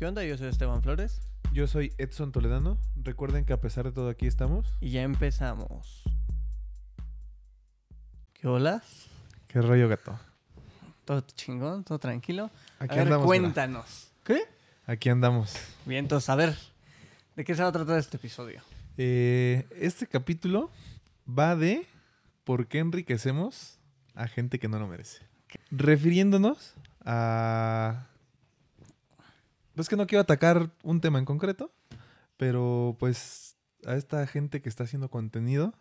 ¿Qué onda? Yo soy Esteban Flores Yo soy Edson Toledano. Recuerden que a pesar de todo aquí estamos. y ya empezamos. ¿Qué hola? ¿Qué rollo, gato? ¿Todo chingón? ¿Todo tranquilo? Aquí a ver, andamos. mira. cuéntanos. ¿Qué? Aquí andamos. Bien, entonces, a ver, ¿de qué se va a tratar este episodio? Eh, este capítulo va de por qué enriquecemos a gente que no lo merece. Refiriéndonos a... Pues que no quiero atacar un tema en concreto, pero pues a esta gente que está haciendo contenido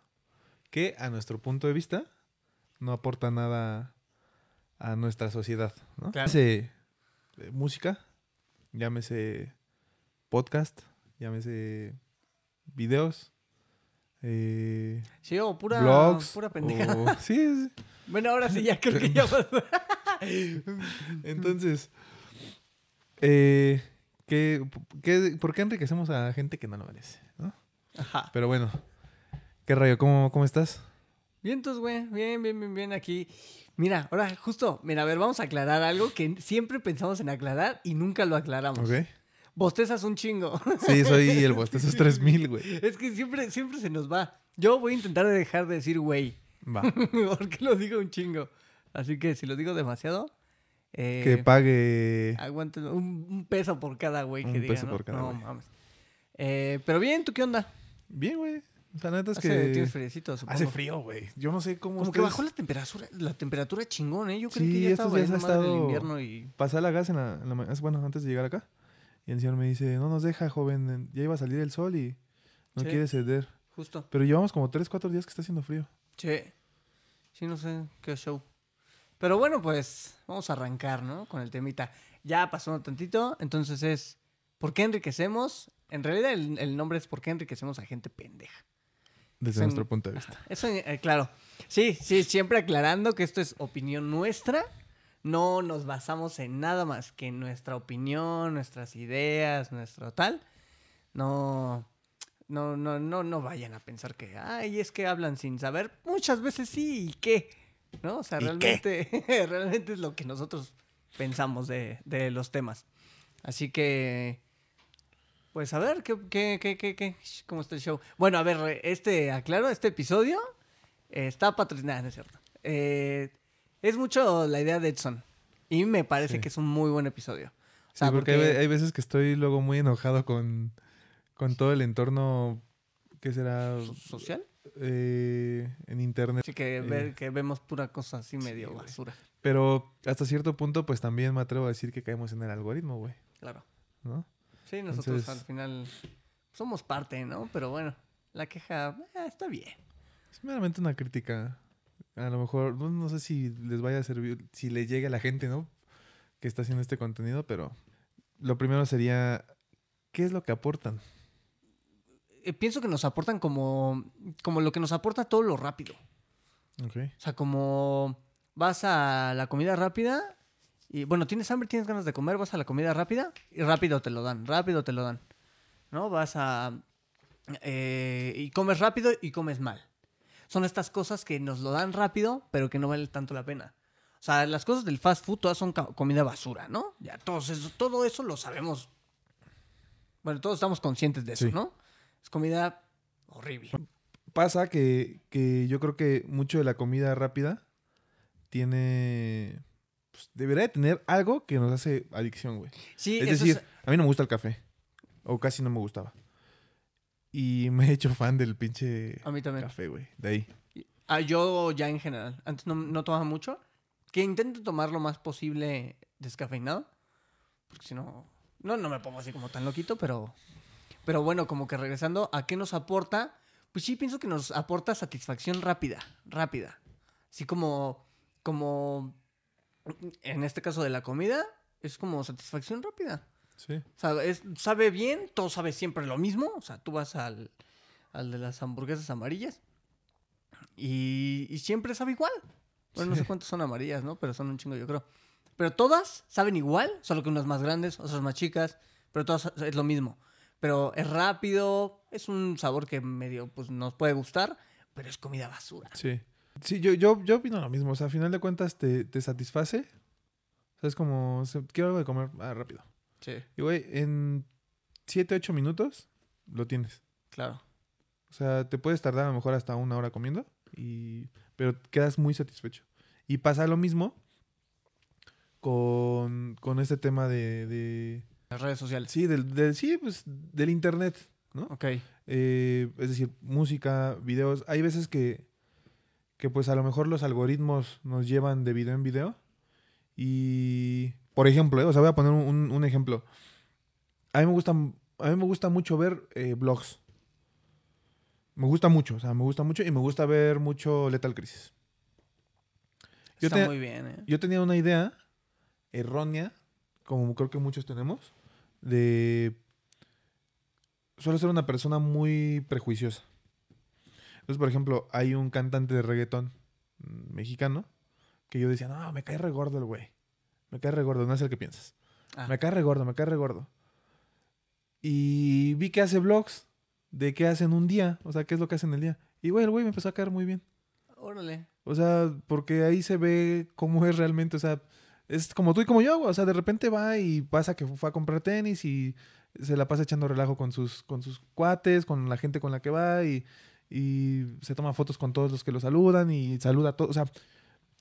que a nuestro punto de vista no aporta nada a nuestra sociedad. ¿no? Claro. Llámese eh, música, llámese podcast, llámese videos, eh, Sí, o pura, blogs, pura pendeja. o- sí, sí. Bueno, ahora sí, ya creo que ya. Entonces, eh, ¿qué, qué- por qué enriquecemos a gente que no lo merece? ¿no? Ajá. Pero bueno, ¿qué rayo? ¿Cómo, cómo estás? Bien, entonces, güey. Bien, bien, bien, bien aquí. Mira, ahora justo, mira, a ver, vamos a aclarar algo que siempre pensamos en aclarar y nunca lo aclaramos. ¿Ok? Bostezas un chingo. Sí, soy el bostezo es 3000, güey. es que siempre, siempre se nos va. Yo voy a intentar dejar de decir güey, Va. porque lo digo un chingo. Así que si lo digo demasiado, eh, Que pague. aguanten un, un peso por cada güey que Un diga, peso ¿no? por cada No mames. Eh, pero bien, ¿tú qué onda? Bien, güey. O sea, neta es Hace, que. Tienes friecito, supongo. Hace frío, güey. Yo no sé cómo. Como que bajó la temperatura, la temperatura chingón, ¿eh? Yo creí Sí, que ya estos estaba días ha madre el estado- invierno y... Pasé la gas en la, en la bueno, antes de llegar acá. Y el señor me dice, no nos deja, joven. Ya iba a salir el sol y no Sí. quiere ceder. Justo. Pero llevamos como 3, 4 días que está haciendo frío. Sí. Sí, no sé qué show. Pero bueno, pues vamos a arrancar, ¿no? Con el temita. Ya pasó un tantito, entonces es ¿por qué enriquecemos? En realidad el, el nombre es ¿por qué enriquecemos a gente pendeja? Desde nuestro punto de vista. Eso, eh, claro. Sí, sí, siempre aclarando que esto es opinión nuestra. No nos basamos en nada más que en nuestra opinión, nuestras ideas, nuestro tal. No, no, no, no, no vayan a pensar que, ay, es que hablan sin saber. Muchas veces sí, ¿y qué? ¿No? O sea, ¿Y realmente, realmente es lo que nosotros pensamos de, de los temas. Así que, pues a ver, ¿qué, qué, qué, qué, qué? ¿Cómo está el show? Bueno, a ver, este, aclaro, este episodio eh, está patrocinado, ¿no es cierto? Eh, es mucho la idea de Edson. Y me parece Sí. que es un muy buen episodio. O Sí, porque, porque, Hay, ve- hay veces que estoy luego muy enojado con, con todo el entorno que será social. Eh, en internet. Así que, Eh. ver, que vemos pura cosa así medio basura. Pero hasta cierto punto, pues también me atrevo a decir que caemos en el algoritmo, güey. Claro. ¿No? Sí, nosotros Entonces- al final somos parte, ¿no? Pero bueno, la queja eh, está bien. Es meramente una crítica. A lo mejor, no, no sé si les vaya a servir, si le llegue a la gente, ¿no? Que está haciendo este contenido, pero lo primero sería, ¿qué es lo que aportan? Eh, pienso que nos aportan como, como lo que nos aporta todo lo rápido. Ok. O sea, como vas a la comida rápida y, bueno, tienes hambre, tienes ganas de comer, vas a la comida rápida y rápido te lo dan, rápido te lo dan. ¿No? Vas a... eh, y comes rápido y comes mal. Son estas cosas que nos lo dan rápido, pero que no vale tanto la pena. O sea, las cosas del fast food todas son comida basura, ¿no? Ya todos eso, todo eso lo sabemos. Bueno, todos estamos conscientes de eso, Sí. ¿no? Es comida horrible. Pasa que, que yo creo que mucho de la comida rápida tiene... pues, debería de tener algo que nos hace adicción, güey. Sí, Es decir, a mí no me gusta el café. O casi no me gustaba. Y me he hecho fan del pinche a mí también. café, güey. De ahí. Ah, yo ya en general. Antes no, no tomaba mucho. Que intento tomar lo más posible descafeinado. Porque si no. No, no me pongo así como tan loquito, pero. Pero bueno, como que regresando, ¿a qué nos aporta? Pues sí, pienso que nos aporta satisfacción rápida. Rápida. Así como. Como. En este caso de la comida, es como satisfacción rápida. Sí. O sea, es- sabe bien, todo sabe siempre lo mismo. O sea, tú vas al, al de las hamburguesas amarillas y, y siempre sabe igual. Bueno, no sé cuántas son amarillas, ¿no? Pero son un chingo, yo creo. Pero todas saben igual, solo que unas más grandes, otras más chicas, pero todas es lo mismo. Pero es rápido, es un sabor que medio pues nos puede gustar, pero es comida basura. Sí. Sí, yo, yo, yo opino lo mismo. O sea, a final de cuentas te, te satisface. O sea, es como, quiero algo de comer ah, rápido. Sí, Y, güey, en 7, 8 minutos lo tienes. claro. O sea, te puedes tardar a lo mejor hasta una hora comiendo, y... pero quedas muy satisfecho. Y pasa lo mismo con, con este tema de... de- Las redes sociales. sí, del, del- sí, pues, del internet, ¿no? Ok. Eh, es decir, música, videos. Hay veces que, que pues a lo mejor los algoritmos nos llevan de video en video. Y, por ejemplo, eh, o sea, voy a poner un, un ejemplo. A mí me gusta, a mí me gusta mucho ver eh, blogs. Me gusta mucho, o sea, me gusta mucho y me gusta ver mucho Lethal Crisis. Yo Está te- muy bien, ¿eh? Yo tenía una idea errónea, como creo que muchos tenemos, de suelo ser una persona muy prejuiciosa. Entonces, por ejemplo, hay un cantante de reggaetón mexicano que yo decía, no, me cae re gordo el güey. Me cae re gordo, no es el que piensas. Ah, Me cae re gordo, me cae re gordo. Y vi que hace vlogs de qué hacen un día, o sea, qué es lo que hacen el día. Y güey, el güey me empezó a caer muy bien. Órale. O sea, porque ahí se ve cómo es realmente. O sea, es como tú y como yo, güey. O sea, de repente va y pasa que fue a comprar tenis y se la pasa echando relajo con sus, con sus cuates, con la gente con la que va y, y se toma fotos con todos los que lo saludan y saluda a todos. O sea,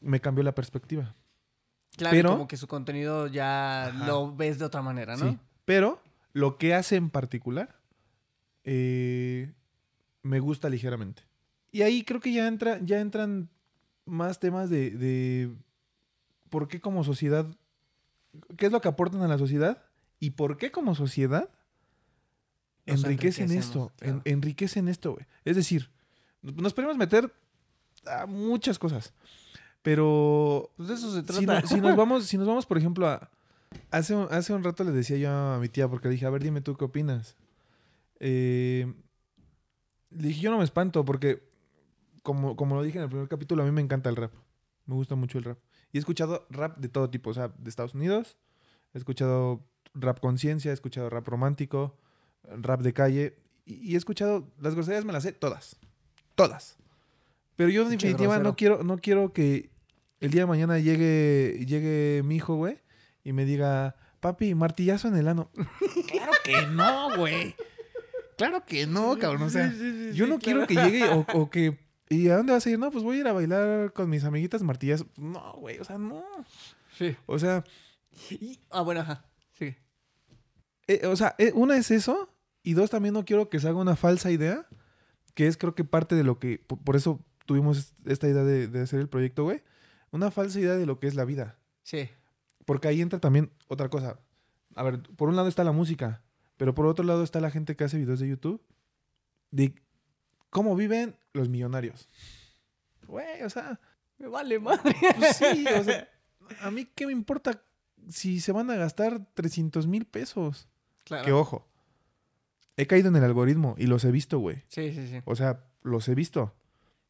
me cambió la perspectiva. Claro, Pero- como que su contenido ya Ajá. lo ves de otra manera, ¿no? Sí. Pero lo que hace en particular eh, me gusta ligeramente. Y ahí creo que ya, entra, ya entran más temas de, de por qué como sociedad, qué es lo que aportan a la sociedad y por qué como sociedad Nos enriquecen esto, en- enriquecen esto, güey. Es decir, nos podemos meter a muchas cosas, pero Pues de eso se si, trata. no- si nos vamos, si nos vamos, por ejemplo, a. Hace, un- hace un rato le decía yo a mi tía, porque le dije, a ver, dime tú qué opinas. Eh, le dije, yo no me espanto, porque, como, como lo dije en el primer capítulo, a mí me encanta el rap. Me gusta mucho el rap. Y he escuchado rap de todo tipo, o sea, de Estados Unidos. He escuchado rap conciencia, he escuchado rap romántico, rap de calle. Y, y he escuchado, las groserías me las sé todas. Todas. Pero yo en definitiva grosero. no quiero, no quiero que el día de mañana llegue, llegue mi hijo, güey, y me diga, papi, martillazo en el ano. claro que no, güey. Claro que no, cabrón. O sea, Sí, sí, sí, yo no quiero que llegue o, o que... ¿Y a dónde vas a ir? No, pues voy a ir a bailar con mis amiguitas martillazo. No, güey, o sea, no. Sí. O sea, Y- ah, bueno, ajá. Sí. eh, o sea, eh, una es eso, y dos, también no quiero que se haga una falsa idea, que es creo que parte de lo que, por, por eso tuvimos est- esta idea de, de hacer el proyecto, güey, una falsa idea de lo que es la vida. Sí. Porque ahí entra también otra cosa. A ver, por un lado está la música, pero por otro lado está la gente que hace videos de YouTube de cómo viven los millonarios. Güey, o sea, Me vale madre. pues sí, o sea, a mí qué me importa si se van a gastar 300 mil pesos. Claro. Que ojo, he caído en el algoritmo y los he visto, güey. Sí, sí, sí. O sea, los he visto.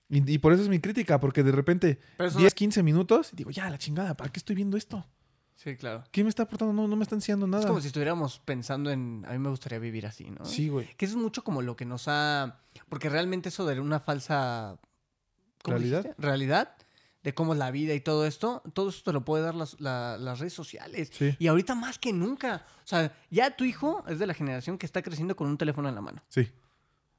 Y, y por eso es mi crítica, porque de repente Pero eso 10, 15 minutos, y digo, ya, la chingada, ¿para qué estoy viendo esto? Sí, claro. ¿Qué me está aportando? No, no me está enseñando nada. Es como si estuviéramos pensando en. A mí me gustaría vivir así, ¿no? Sí, güey. Que eso es mucho como lo que nos ha. Porque realmente eso de una falsa. ¿cómo ¿Realidad? dijiste? Realidad. De cómo es la vida y todo esto. Todo esto te lo puede dar las, la- las redes sociales. Sí, Y ahorita más que nunca. O sea, ya tu hijo es de la generación que está creciendo con un teléfono en la mano. sí.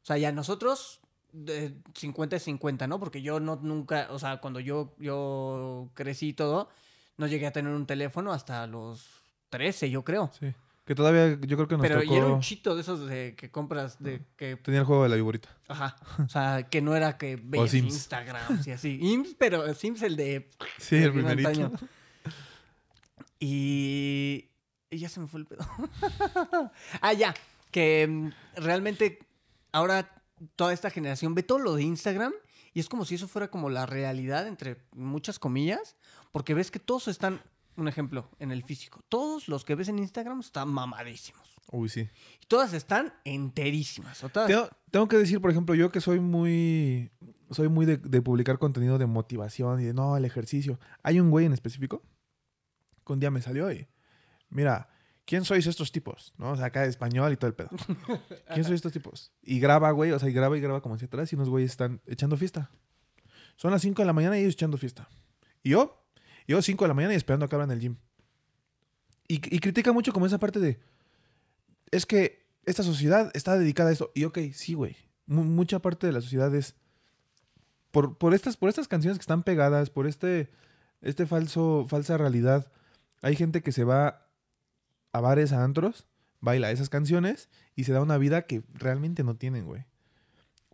O sea, ya nosotros. De 50 y 50, ¿no? Porque yo no nunca, o sea, cuando yo, yo crecí y todo, no llegué a tener un teléfono hasta los 13, yo creo. Sí. Que todavía yo creo que nos Pero tocó... y era un chito de esos de que compras, de que Tenía el juego de la viborita. Ajá. O sea, que no era que veías. Instagram y así. Ims, pero Sims el de. Sí, el primerito. antaño. Y. y ya se me fue el pedo. ah, ya. Que mm, realmente ahora toda esta generación ve todo lo de Instagram y es como si eso fuera como la realidad, entre muchas comillas, porque ves que todos están. Un ejemplo, en el físico. Todos los que ves en Instagram están mamadísimos. Uy, sí. Y todas están enterísimas. O todas- Tengo, tengo que decir, por ejemplo, yo que soy muy... Soy muy de, de publicar contenido de motivación y de, no, el ejercicio. Hay un güey en específico que un día me salió y... Mira, ¿quién sois estos tipos? ¿No? O sea, acá español y todo el pedo. ¿Quién sois estos tipos? Y graba, güey, o sea, y graba y graba como hacia atrás y unos güeyes están echando fiesta. Son las 5 de la mañana y ellos echando fiesta. Y yo, yo 5 de la mañana y esperando a que abran el gym. y, critica mucho como esa parte de. Es que esta sociedad está dedicada a esto. Y ok, sí, güey. mu- mucha parte de la sociedad es. Por, por, estas, por estas canciones que están pegadas, por este, este falso, falsa realidad. Hay gente que se va a bares, a antros, baila esas canciones y se da una vida que realmente no tienen, güey.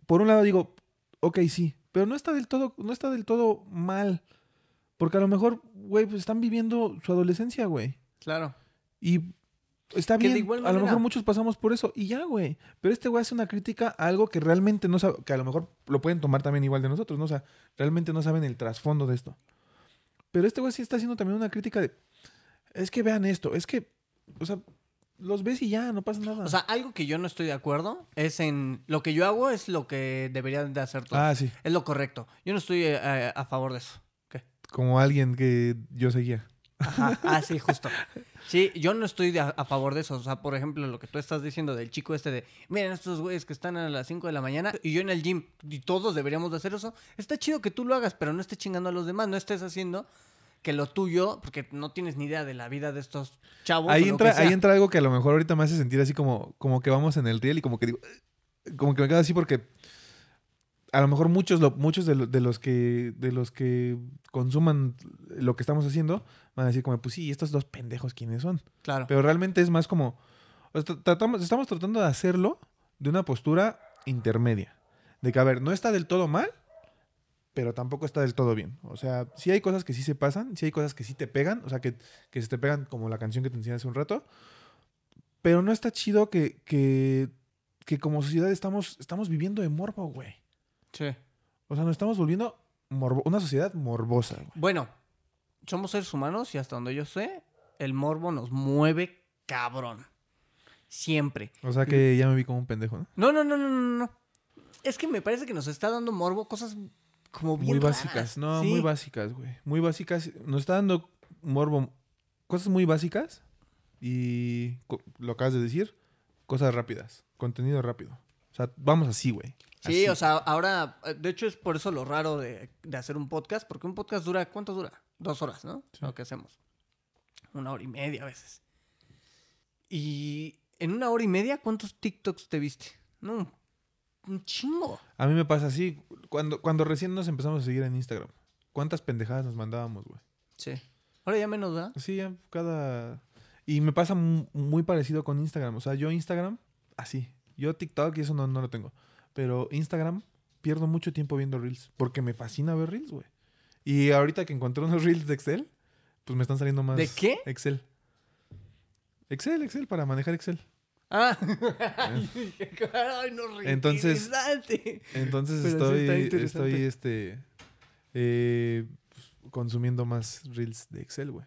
Por un lado digo, ok, sí, pero no está del todo, no está del todo mal. Porque a lo mejor, güey, pues están viviendo su adolescencia, güey. Claro. Y está Que bien. A lo mejor muchos pasamos por eso. Y ya, güey. Pero este güey hace una crítica a algo que realmente no sabe. Que a lo mejor lo pueden tomar también igual de nosotros, ¿no? O sea, realmente no saben el trasfondo de esto. Pero este güey sí está haciendo también una crítica de. Es que vean esto. Es que. O sea, los ves y ya, no pasa nada. O sea, algo que yo no estoy de acuerdo es en lo que yo hago es lo que deberían de hacer todos. ah, sí. Es lo correcto. Yo no estoy eh, a, a favor de eso. Como alguien que yo seguía. Ajá. Ah, sí, justo. Sí, yo no estoy a, a favor de eso. O sea, por ejemplo, lo que tú estás diciendo del chico este de, miren estos güeyes que están a las 5 de la mañana y yo en el gym y todos deberíamos de hacer eso. Está chido que tú lo hagas, pero no estés chingando a los demás, no estés haciendo que lo tuyo, porque no tienes ni idea de la vida de estos chavos. Ahí entra, ahí entra algo que a lo mejor ahorita me hace sentir así como, como que vamos en el riel y como que digo, como que me quedo así porque a lo mejor muchos, lo- muchos de, lo- de los que, de los que consuman lo que estamos haciendo van a decir como, pues sí, estos dos pendejos, ¿quiénes son? Claro. Pero realmente es más como, tratamos, estamos tratando de hacerlo de una postura intermedia. De que, a ver, no está del todo mal, pero tampoco está del todo bien. O sea, sí hay cosas que sí se pasan, sí hay cosas que sí te pegan, o sea, que, que se te pegan como la canción que te enseñé hace un rato, pero no está chido que, que, que como sociedad estamos, estamos viviendo de morbo, güey. Sí. O sea, nos estamos volviendo una sociedad morbosa, güey. Bueno, somos seres humanos y hasta donde yo sé, el morbo nos mueve cabrón. Siempre. O sea que ya me vi como un pendejo, ¿no? No, no, no, no, no, no. Es que me parece que nos está dando morbo cosas como bien Muy raras. básicas, no, Sí. muy básicas, güey. Muy básicas. Nos está dando morbo. Cosas muy básicas. Y lo acabas de decir. Cosas rápidas. Contenido rápido. O sea, vamos así, güey. Sí, Así. o sea, ahora, eh, de hecho es por eso lo raro de, de hacer un podcast, porque un podcast dura, ¿cuánto dura? Dos horas, ¿no? Sí. Lo que hacemos. Una hora y media a veces. Y en una hora y media, ¿cuántos TikToks te viste? No, un chingo. A mí me pasa así. Cuando, cuando recién nos empezamos a seguir en Instagram. ¿Cuántas pendejadas nos mandábamos, güey? Sí. Ahora ya menos, ¿verdad? Sí, ya cada... Y me pasa mu- muy parecido con Instagram. O sea, yo Instagram, así. Yo TikTok y eso no, no lo tengo. Pero Instagram, pierdo mucho tiempo viendo Reels. Porque me fascina ver Reels, güey. Y ahorita que encontré unos Reels de Excel, pues me están saliendo más... ¿De qué? Excel. Excel, Excel, para manejar Excel. Ah, Ay, no Entonces-. Entonces Pero estoy, estoy, este... eh, pues, consumiendo más Reels de Excel, güey.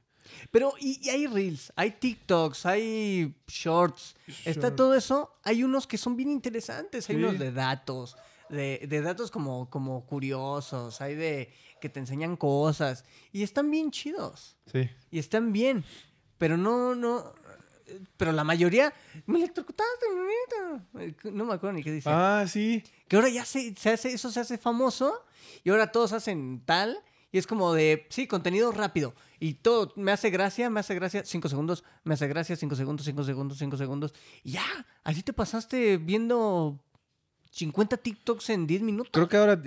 Pero, y, y hay reels, hay TikToks, hay shorts, está todo eso. Hay unos que son bien interesantes, hay Sí. unos de datos, de, de datos como, como curiosos, hay de que te enseñan cosas. Y están bien chidos, Sí. y están bien. Pero no, no, pero la mayoría, me electrocutaste, mamita". No me acuerdo ni qué dice. Ah, sí. Que ahora ya se, se hace, eso se hace famoso y ahora todos hacen tal y es como de, sí, contenido rápido. Y todo, me hace gracia, me hace gracia, cinco segundos, me hace gracia, cinco segundos, cinco segundos, cinco segundos. Y ya, así te pasaste viendo 50 TikToks en 10 minutos. Creo que ahora,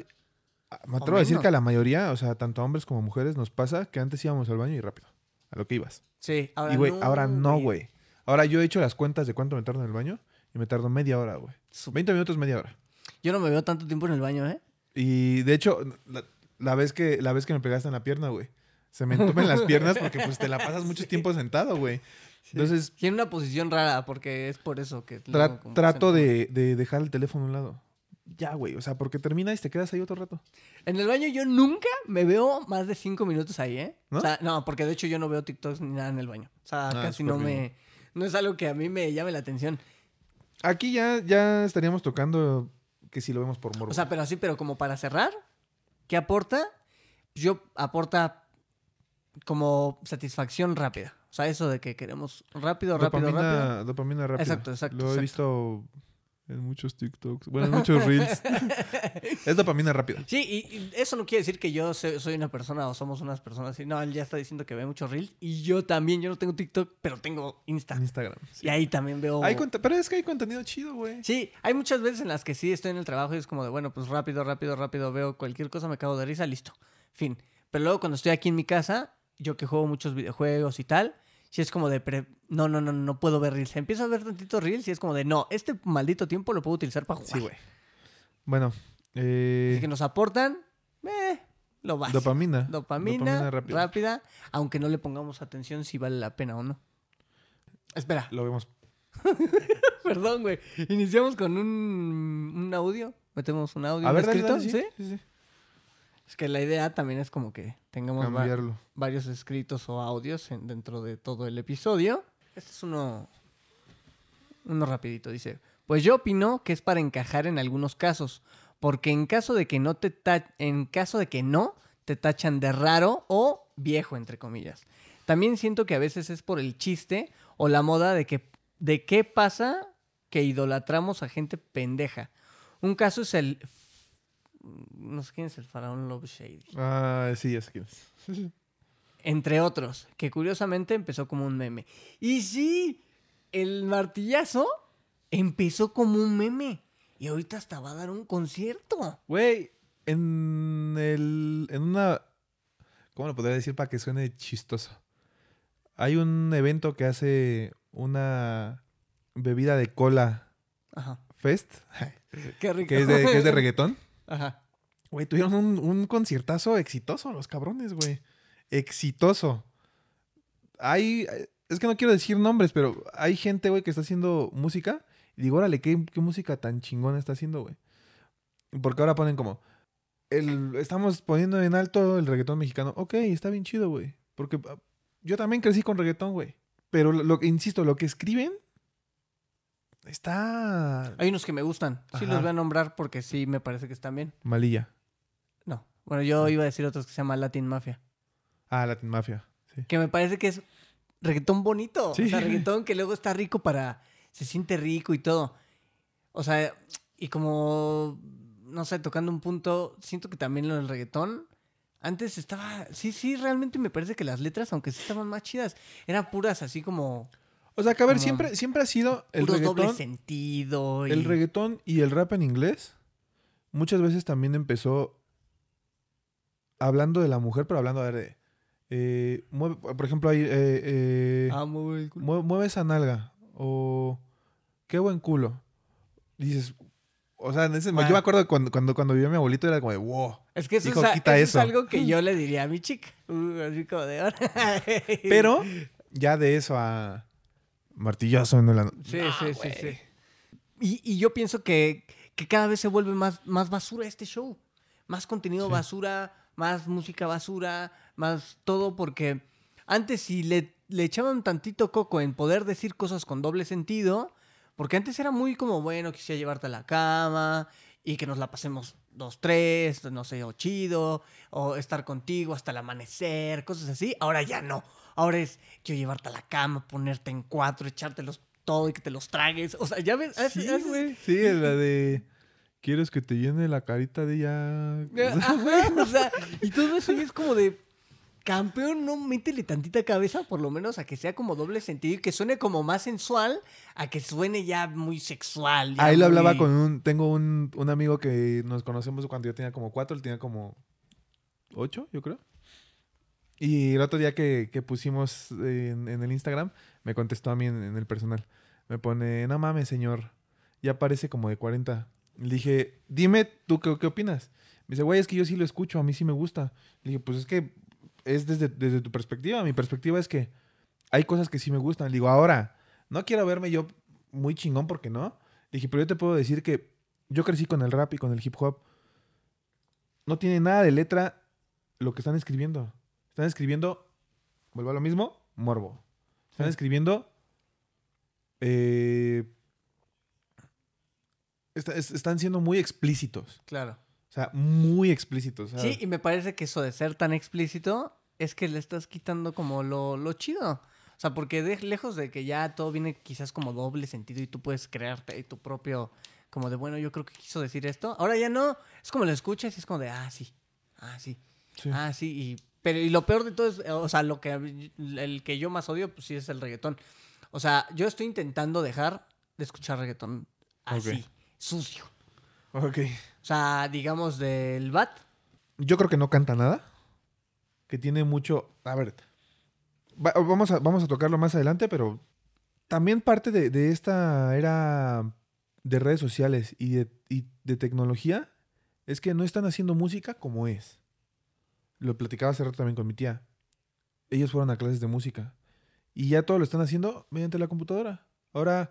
ah, me atrevo a decir que a la mayoría, o sea, tanto a hombres como a mujeres, nos pasa que antes íbamos al baño y rápido, a lo que ibas. Sí, ahora y güey, no, ahora no, güey. Ahora yo he hecho las cuentas de cuánto me tardo en el baño y me tardo media hora, güey. Su- 20 minutos, media hora. Yo no me veo tanto tiempo en el baño, ¿eh? Y de hecho, la, vez que, la vez que me pegaste en la pierna, güey, se me entumen las piernas porque pues te la pasas mucho tiempo sentado, güey. Entonces, Tiene una posición rara porque es por eso que... tra- trato de, de dejar el teléfono a un lado. Ya, güey, o sea, porque terminas y te quedas ahí otro rato. En el baño yo nunca me veo más de cinco minutos ahí, ¿eh? ¿No? O sea, no, porque de hecho yo no veo TikToks ni nada en el baño. O sea, Ah, casi no bien. me... No es algo que a mí me llame la atención. Aquí ya, ya estaríamos tocando que si lo vemos por morbo. O sea, pero así, pero como para cerrar, ¿qué aporta? Yo aporta como satisfacción rápida. O sea, eso de que queremos rápido, rápido, dopamina, rápido. dopamina rápida. Exacto, exacto, Lo he exacto. visto En muchos TikToks. Bueno, en muchos Reels. es dopamina rápida. Sí, y, y eso no quiere decir que yo soy una persona o somos unas personas así. No, él ya está diciendo que ve muchos reels. Y yo también, yo no tengo TikTok, pero tengo Insta. Instagram. sí. Y ahí también veo... Hay pero es que hay contenido chido, güey. Sí, hay muchas veces en las que sí estoy en el trabajo y es como de, bueno, pues rápido, rápido, rápido, veo cualquier cosa, me cago de risa, listo. Fin. Pero luego cuando estoy aquí en mi casa, yo que juego muchos videojuegos y tal, sí es como de, pre- no, no, no, no puedo ver reels. Empiezo a ver tantitos reels y es como de, no, este maldito tiempo lo puedo utilizar para jugar. Sí, güey. Bueno, eh, Así que nos aportan, eh, lo básico. dopamina. Dopamina, rápida. rápida, aunque no le pongamos atención si vale la pena o no. Espera, Lo vemos. perdón, güey. Iniciamos con un, un audio. Metemos un audio A ver, dale, escrito, dale, sí, ¿sí? sí, sí. Es que la idea también es como que tengamos va- varios escritos o audios en- dentro de todo el episodio. Este es uno, uno rapidito. Dice, pues yo opino que es para encajar en algunos casos, porque en caso de que no te en caso de que no te tachan de raro o viejo entre comillas. También siento que a veces es por el chiste o la moda de que de qué pasa que idolatramos a gente pendeja. Un caso es el no sé quién es el faraón Love Shady Ah, sí, ya sé quién es. entre otros, que curiosamente empezó como un meme. Y sí, el martillazo empezó como un meme. Y ahorita hasta va a dar un concierto. Güey, en el. En una. ¿Cómo lo podría decir para que suene chistoso? Hay un evento que hace una bebida de cola Ajá. fest, Qué rico. que es de, que es de reggaetón. Ajá. Güey, tuvieron un, conciertazo exitoso los cabrones, güey. Exitoso. Hay. Es que no quiero decir nombres, pero hay gente, güey, que está haciendo música. Y digo, órale, ¿qué, música tan chingona está haciendo, güey? Porque ahora ponen como. El, estamos poniendo en alto el reggaetón mexicano. Ok, está bien chido, güey. Porque ah, yo también crecí con reggaetón, güey. Pero lo- insisto, lo que escriben. Está. Hay unos que me gustan. Sí Ajá. los voy a nombrar porque sí me parece que están bien. Malilla. No. Bueno, yo iba a decir otros que se llama Latin Mafia. Ah, Latin Mafia. Sí. Que me parece que es reggaetón bonito. Sí. O sea, reggaetón que luego está rico para... Se siente rico y todo. O sea, y como... No sé, tocando un punto, siento que también lo del reggaetón... Antes estaba... Sí, sí, realmente me parece que las letras, aunque sí estaban más chidas, eran puras así como... O sea, que a ver, siempre, siempre ha sido el puros doble reggaetón. sentido. Y... El reggaetón y el rap en inglés muchas veces también empezó hablando de la mujer, pero hablando a ver de. eh, mueve- por ejemplo, hay. eh, eh, Amo el culo. mue- mueve esa nalga. O. Qué buen culo. Dices. O sea, en ese- Ah. yo me acuerdo cuando, cuando, cuando vivía mi abuelito era como de wow. Es que eso, Hijo, es, a- quita eso es eso. algo que yo le diría a mi chica. Uh, así como de ahora. Pero ya de eso a. Martillazo en el. Sí, No, sí, sí, güey. sí. Y, y yo pienso que, que cada vez se vuelve más, más basura este show. Más contenido Sí. basura, más música basura, más todo, porque antes si le, le echaban tantito coco en poder decir cosas con doble sentido, porque antes era muy como, bueno, quisiera llevarte a la cama y que nos la pasemos dos, tres, no sé, o chido, o estar contigo hasta el amanecer, cosas así. Ahora ya no. Ahora es, quiero llevarte a la cama, ponerte en cuatro, echártelos todo y que te los tragues. O sea, ya ves. Sí, güey. Sí, la de. ¿Quieres que te llene la carita de ya? Ajá, o sea, y todo eso es como de. Campeón, no métele tantita cabeza, por lo menos a que sea como doble sentido y que suene como más sensual, a que suene ya muy sexual. ya Ahí lo hablaba con un. Tengo un, un amigo que nos conocemos cuando yo tenía como cuatro, él tenía como ocho, yo creo. Y el otro día que, que pusimos en, en el Instagram, me contestó a mí en, el personal. Me pone, no mames, señor. Ya parece como de 40. Le dije, dime tú qué, qué opinas. Me dice, güey, es que yo sí lo escucho, a mí sí me gusta. Le dije, pues es que es desde, desde tu perspectiva. Mi perspectiva es que hay cosas que sí me gustan. Le digo, ahora, no quiero verme yo muy chingón porque no. Le dije, pero yo te puedo decir que yo crecí con el rap y con el hip hop. No tiene nada de letra lo que están escribiendo. Están escribiendo, vuelvo a lo mismo, morbo. Están Sí. escribiendo. eh, está- es- están siendo muy explícitos. Claro. O sea, muy explícitos. Sí, y me parece que eso de ser tan explícito es que le estás quitando como lo, lo chido. O sea, porque de, lejos de que ya todo viene quizás como doble sentido y tú puedes crearte tu propio, como de, bueno, yo creo que quiso decir esto. Ahora ya no, es como lo escuchas y es como de, ah, sí, ah, sí, Sí. ah, sí. Y, pero, y lo peor de todo es, o sea, lo que, el que yo más odio, pues sí es el reggaetón. O sea, yo estoy intentando dejar de escuchar reggaetón así, sucio. Ok. O sea, digamos del bat. Yo creo que no canta nada. Que tiene mucho. A ver. va- vamos, a, vamos a tocarlo más adelante, pero también parte de, de esta era de redes sociales y de, y de tecnología es que no están haciendo música como es. Lo platicaba hace rato también con mi tía. Ellos fueron a clases de música. Y ya todo lo están haciendo mediante la computadora. Ahora,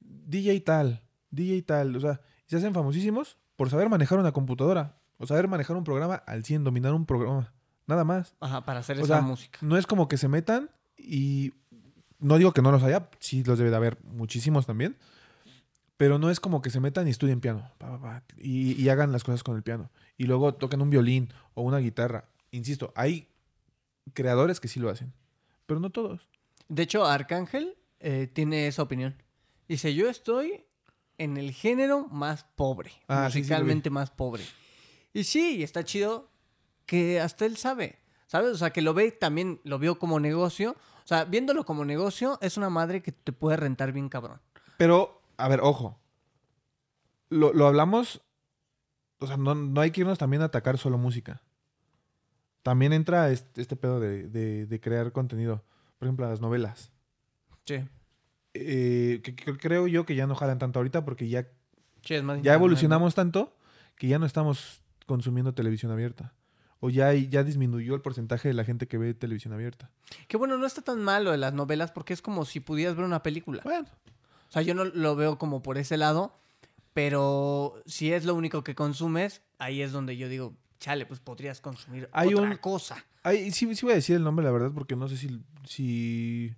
DJ tal, DJ tal. O sea, se hacen famosísimos por saber manejar una computadora. O saber manejar un programa al 100, dominar un programa. Nada más. Ajá, para hacer O esa sea, música. No es como que se metan y... No digo que no los haya, sí los debe de haber muchísimos también. Pero no es como que se metan y estudien piano. pa, pa, pa, y, y hagan las cosas con el piano. Y luego toquen un violín o una guitarra. Insisto, hay creadores que sí lo hacen. Pero no todos. De hecho, Arcángel eh, tiene esa opinión. Dice, yo estoy en el género más pobre. Ah, sí, sí, musicalmente más pobre. Y sí, está chido que hasta él sabe. ¿Sabes? O sea, que lo ve también, lo vio como negocio. O sea, viéndolo como negocio, es una madre que te puede rentar bien cabrón. Pero, a ver, ojo. Lo, lo hablamos. O sea, no, no hay que irnos también a atacar solo música. También entra este, este pedo de, de- de crear contenido. Por ejemplo, las novelas. Sí. Eh, que, que creo yo que ya no jalan tanto ahorita porque ya, Sí, es más ya evolucionamos tanto que ya no estamos consumiendo televisión abierta. O ya, ya disminuyó el porcentaje de la gente que ve televisión abierta. Que bueno, no está tan malo de las novelas porque es como si pudieras ver una película. Bueno, O sea, yo no lo veo como por ese lado, pero si es lo único que consumes, ahí es donde yo digo, chale, pues podrías consumir Hay otra un- cosa. Ay, sí, sí voy a decir el nombre, la verdad, porque no sé si, si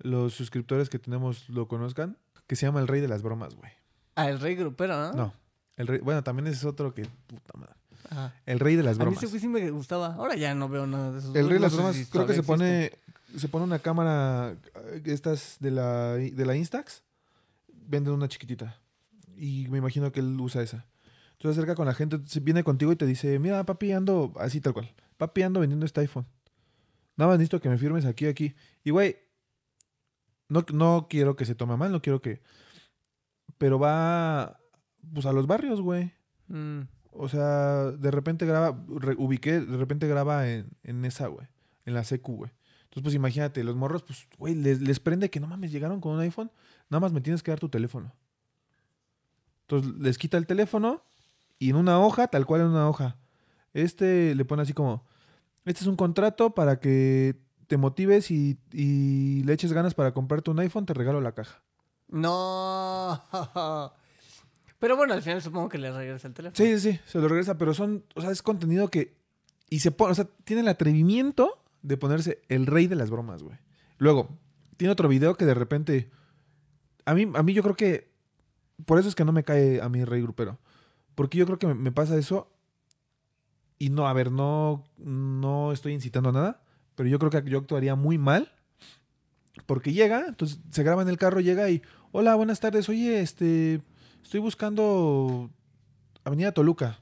los suscriptores que tenemos lo conozcan. Que se llama El Rey de las Bromas, güey. Ah, el rey grupero, ¿no? No. El rey, bueno, también ese es otro que... Puta madre. Ajá. El Rey de las A mí Bromas. ese güey sí me gustaba. Ahora ya no veo nada de esos. El Rey de las Bromas, si creo que se existe. pone, se pone una cámara, eh, estas de la, de la Instax, venden una chiquitita. Y me imagino que él usa esa. Entonces se acerca con la gente, viene contigo y te dice, mira, papi, ando, así tal cual, papi, ando vendiendo este iPhone. Nada más necesito que me firmes aquí, aquí. Y güey, no, no quiero que se tome mal, no quiero que... Pero va, pues a los barrios, güey. Mm. O sea, de repente graba, re- ubiqué, de repente graba en, en esa, güey, en la secu, güey. Entonces, pues imagínate, los morros, pues, güey, les, les prende que no mames, llegaron con un iPhone, nada más me tienes que dar tu teléfono. Entonces, les quita el teléfono y en una hoja, tal cual en una hoja, este le pone así como, este es un contrato para que te motives y, y le eches ganas para comprarte un iPhone, te regalo la caja. No. Pero bueno, al final supongo que le regresa el teléfono. Sí, sí, sí, se lo regresa, pero son, o sea, es contenido que. Y se pone, o sea, tiene el atrevimiento de ponerse el rey de las bromas, güey. Luego, tiene otro video que de repente. A mí, a mí yo creo que. Por eso es que no me cae a mí rey grupero. Porque yo creo que me, pasa eso. Y no, a ver, no, no estoy incitando a nada. Pero yo creo que yo actuaría muy mal. Porque llega, entonces se graba en el carro, llega y. Hola, buenas tardes. Oye, este. Estoy buscando Avenida Toluca.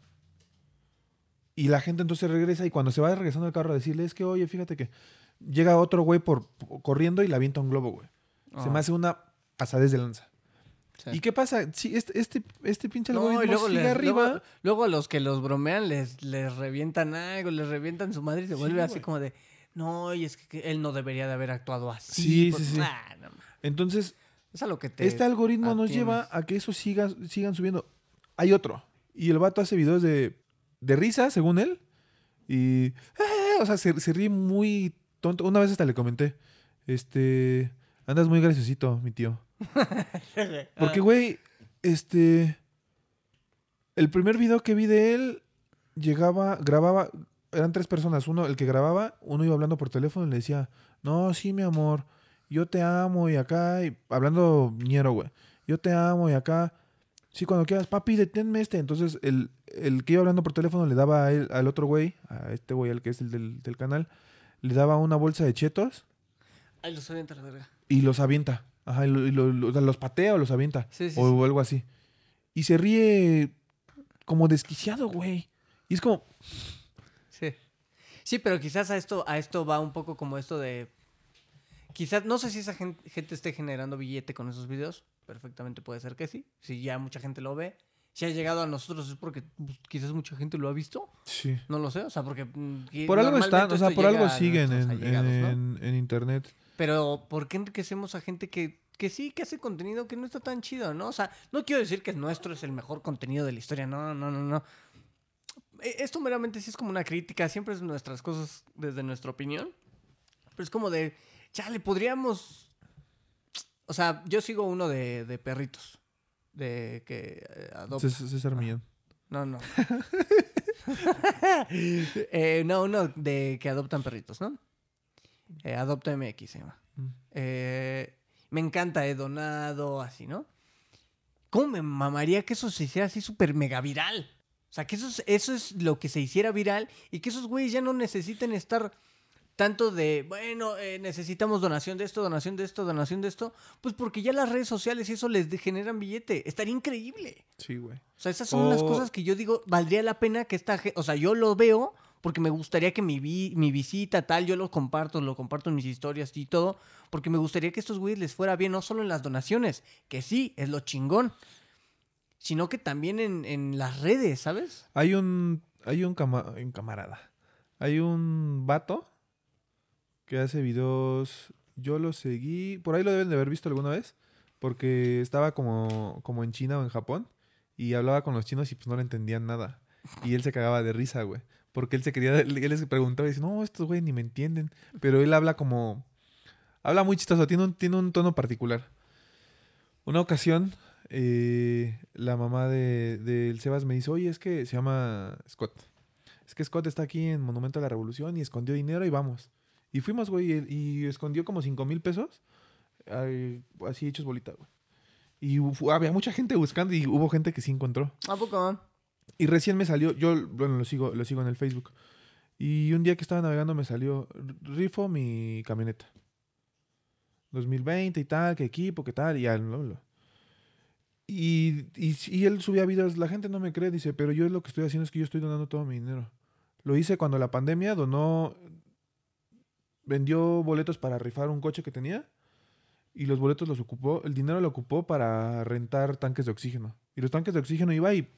Y la gente entonces regresa y cuando se va regresando al carro a decirle es que, oye, fíjate que llega otro güey por, por- corriendo y le avienta un globo, güey. Se Ah, me hace una pasadez de lanza. Sí. ¿Y qué pasa? Este, este, este pinche No, algoritmo luego, sigue les- arriba. luego, los que los bromean les, les revientan algo, les revientan su madre y se Sí, vuelve así como de, no, y es que, él no debería de haber actuado así. Sí, pues, sí, sí. ah, no, Entonces, es a lo que te este algoritmo nos lleva a que eso siga, sigan subiendo. Hay otro. Y el vato hace videos de, de risa, según él. Y. "Ah", o sea, se, se ríe muy tonto. Una vez hasta le comenté. Este. Andas muy graciosito, mi tío. Porque, güey, este. El primer video que vi de él llegaba, grababa. Eran tres personas. Uno, el que grababa, uno iba hablando por teléfono y le decía, no, sí, mi amor, yo te amo y acá, y hablando ñero, güey. Yo te amo y acá. Sí, cuando quieras, papi, deténme este. Entonces, el, el que iba hablando por teléfono le daba a él- al otro güey, a este güey, al que es el del, del canal, le daba una bolsa de chetos Ahí los avienta la verga. y los avienta. Ajá, y lo- y lo- lo- o sea, los patea o los avienta. Sí, sí, o, algo así. Y se ríe como desquiciado, güey. Y es como, Sí. Sí, pero quizás a esto, a esto va un poco como esto de. Quizás, no sé si esa gen- gente, esté generando billete con esos videos. Perfectamente puede ser que sí. Si ya mucha gente lo ve. Si ha llegado a nosotros es porque pues, quizás mucha gente lo ha visto. sí. No lo sé, o sea, porque. mm, Por algo están, o sea, por algo siguen en, en- en internet. Pero, ¿por qué enriquecemos a gente que, que sí, que hace contenido que no está tan chido, ¿no? O sea, no quiero decir que nuestro es el mejor contenido de la historia, no, no, no, no. E- Esto meramente sí es como una crítica, siempre es nuestras cosas desde nuestra opinión. Pero es como de, ya le podríamos... O sea, yo sigo uno de, de perritos, de que eh, adopta. Cés- César Millán. No, no. Eh, no, uno de que adoptan perritos, ¿no? Eh, Adopta MX se llama. Mm. Eh, me encanta, he donado, así, ¿no? ¿Cómo me mamaría que eso se hiciera así súper mega viral? O sea, que eso es, eso es lo que se hiciera viral y que esos güeyes ya no necesiten estar tanto de, bueno, eh, necesitamos donación de esto, donación de esto, donación de esto, pues porque ya las redes sociales y eso les generan billete. Estaría increíble. Sí, güey. O sea, esas son las cosas que yo digo, valdría la pena que esta gente, o sea, yo lo veo porque me gustaría que mi, vi- mi visita tal, yo lo comparto, lo comparto en mis historias y todo, porque me gustaría que estos güeyes les fuera bien, no solo en las donaciones, que sí, es lo chingón, sino que también en, en las redes, ¿sabes? Hay un, hay un, cama- un camarada. Hay un vato que hace videos. Yo lo seguí. Por ahí lo deben de haber visto alguna vez. Porque estaba como, como en China o en Japón. Y hablaba con los chinos y pues no le entendían nada. Y él se cagaba de risa, güey. Porque él se quería. Él les preguntaba y dice, no, estos güey ni me entienden. Pero él habla como. Habla muy chistoso. Tiene un, tiene un tono particular. Una ocasión, eh, la mamá de, del Sebas me dice, oye, es que se llama Scott. Es que Scott está aquí en Monumento a la Revolución y escondió dinero y vamos. Y fuimos, güey, y, escondió como 5 mil pesos, así hechos bolita, güey. Y había mucha gente buscando y hubo gente que sí encontró. ¿A poco? Y recién me salió, yo, bueno, lo sigo, lo sigo en el Facebook. Y un día que estaba navegando me salió, rifo mi camioneta. 2020 y tal, qué equipo, qué tal, y ya, bla. Y, y, y él subía videos, la gente no me cree, dice, pero yo lo que estoy haciendo es que yo estoy donando todo mi dinero. Lo hice cuando la pandemia donó, vendió boletos para rifar un coche que tenía y los boletos los ocupó, el dinero lo ocupó para rentar tanques de oxígeno. Y los tanques de oxígeno iba y,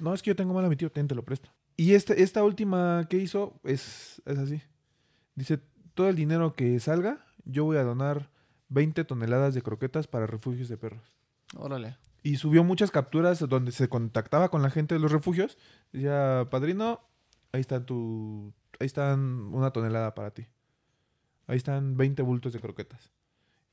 no, es que yo tengo mal a mi tío, ten, te lo presto. Y este, esta última que hizo es, es así. Dice, todo el dinero que salga, yo voy a donar 20 toneladas de croquetas para refugios de perros. Órale. Y subió muchas capturas donde se contactaba con la gente de los refugios. Decía, padrino, ahí está tu. Ahí están una tonelada para ti. Ahí están 20 bultos de croquetas.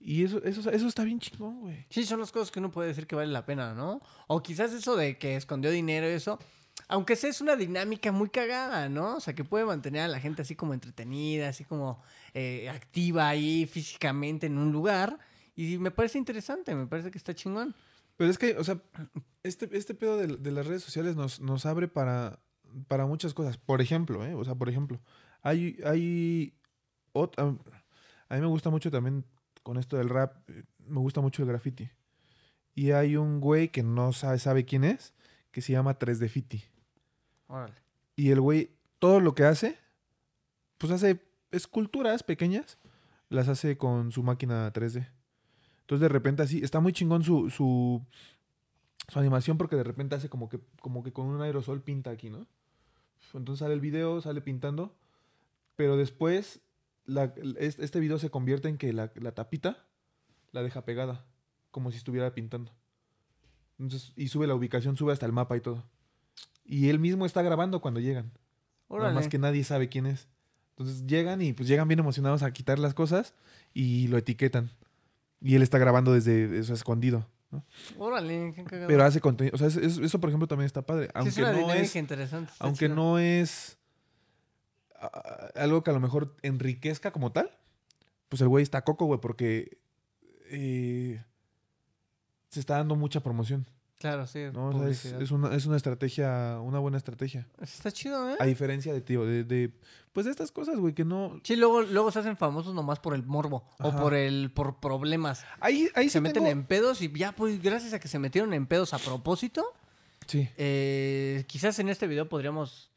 Y eso, eso, eso está bien chingón, güey. Sí, son las cosas que uno puede decir que vale la pena, ¿no? O quizás eso de que escondió dinero y eso. Aunque sea es una dinámica muy cagada, ¿no? O sea, que puede mantener a la gente así como entretenida, así como eh, activa ahí físicamente en un lugar. Y me parece interesante, me parece que está chingón. Pero es que, o sea, este, este pedo de, de las redes sociales nos, nos abre para, para muchas cosas. Por ejemplo, ¿eh? O sea, por ejemplo, hay, hay ot- a a mí me gusta mucho también con esto del rap, eh, me gusta mucho el graffiti. Y hay un güey que no sabe, sabe quién es, que se llama 3D Fiti. Órale. Y el güey, todo lo que hace, pues hace esculturas pequeñas, las hace con su máquina 3D. Entonces de repente así, está muy chingón su, su, su animación porque de repente hace como que, como que con un aerosol pinta aquí, ¿no? Entonces sale el video, sale pintando, pero después la- es- este video se convierte en que la, la tapita la deja pegada, como si estuviera pintando. Entonces, y sube la ubicación, sube hasta el mapa y todo. Y él mismo está grabando cuando llegan. Nada más que nadie sabe quién es. Entonces llegan y pues llegan bien emocionados a quitar las cosas y lo etiquetan. Y él está grabando desde eso escondido. ¿no? Órale, qué cagado. Pero hace contenido. O sea, es- es- eso por ejemplo también está padre. Sí, Aunque es una no es, interesante. aunque chido. no es algo que a lo mejor enriquezca como tal, pues el güey está coco, güey, porque eh, se está dando mucha promoción. Claro, sí. ¿no? O sea, es, una, es una estrategia, una buena estrategia. Está chido, ¿eh? A diferencia de, tío, de, de, pues de estas cosas, güey, que no... Sí, luego, luego se hacen famosos nomás por el morbo o por el por problemas. Ahí, ahí se sí meten tengo- en pedos y ya, pues, gracias a que se metieron en pedos a propósito, Sí. eh, quizás en este video podríamos...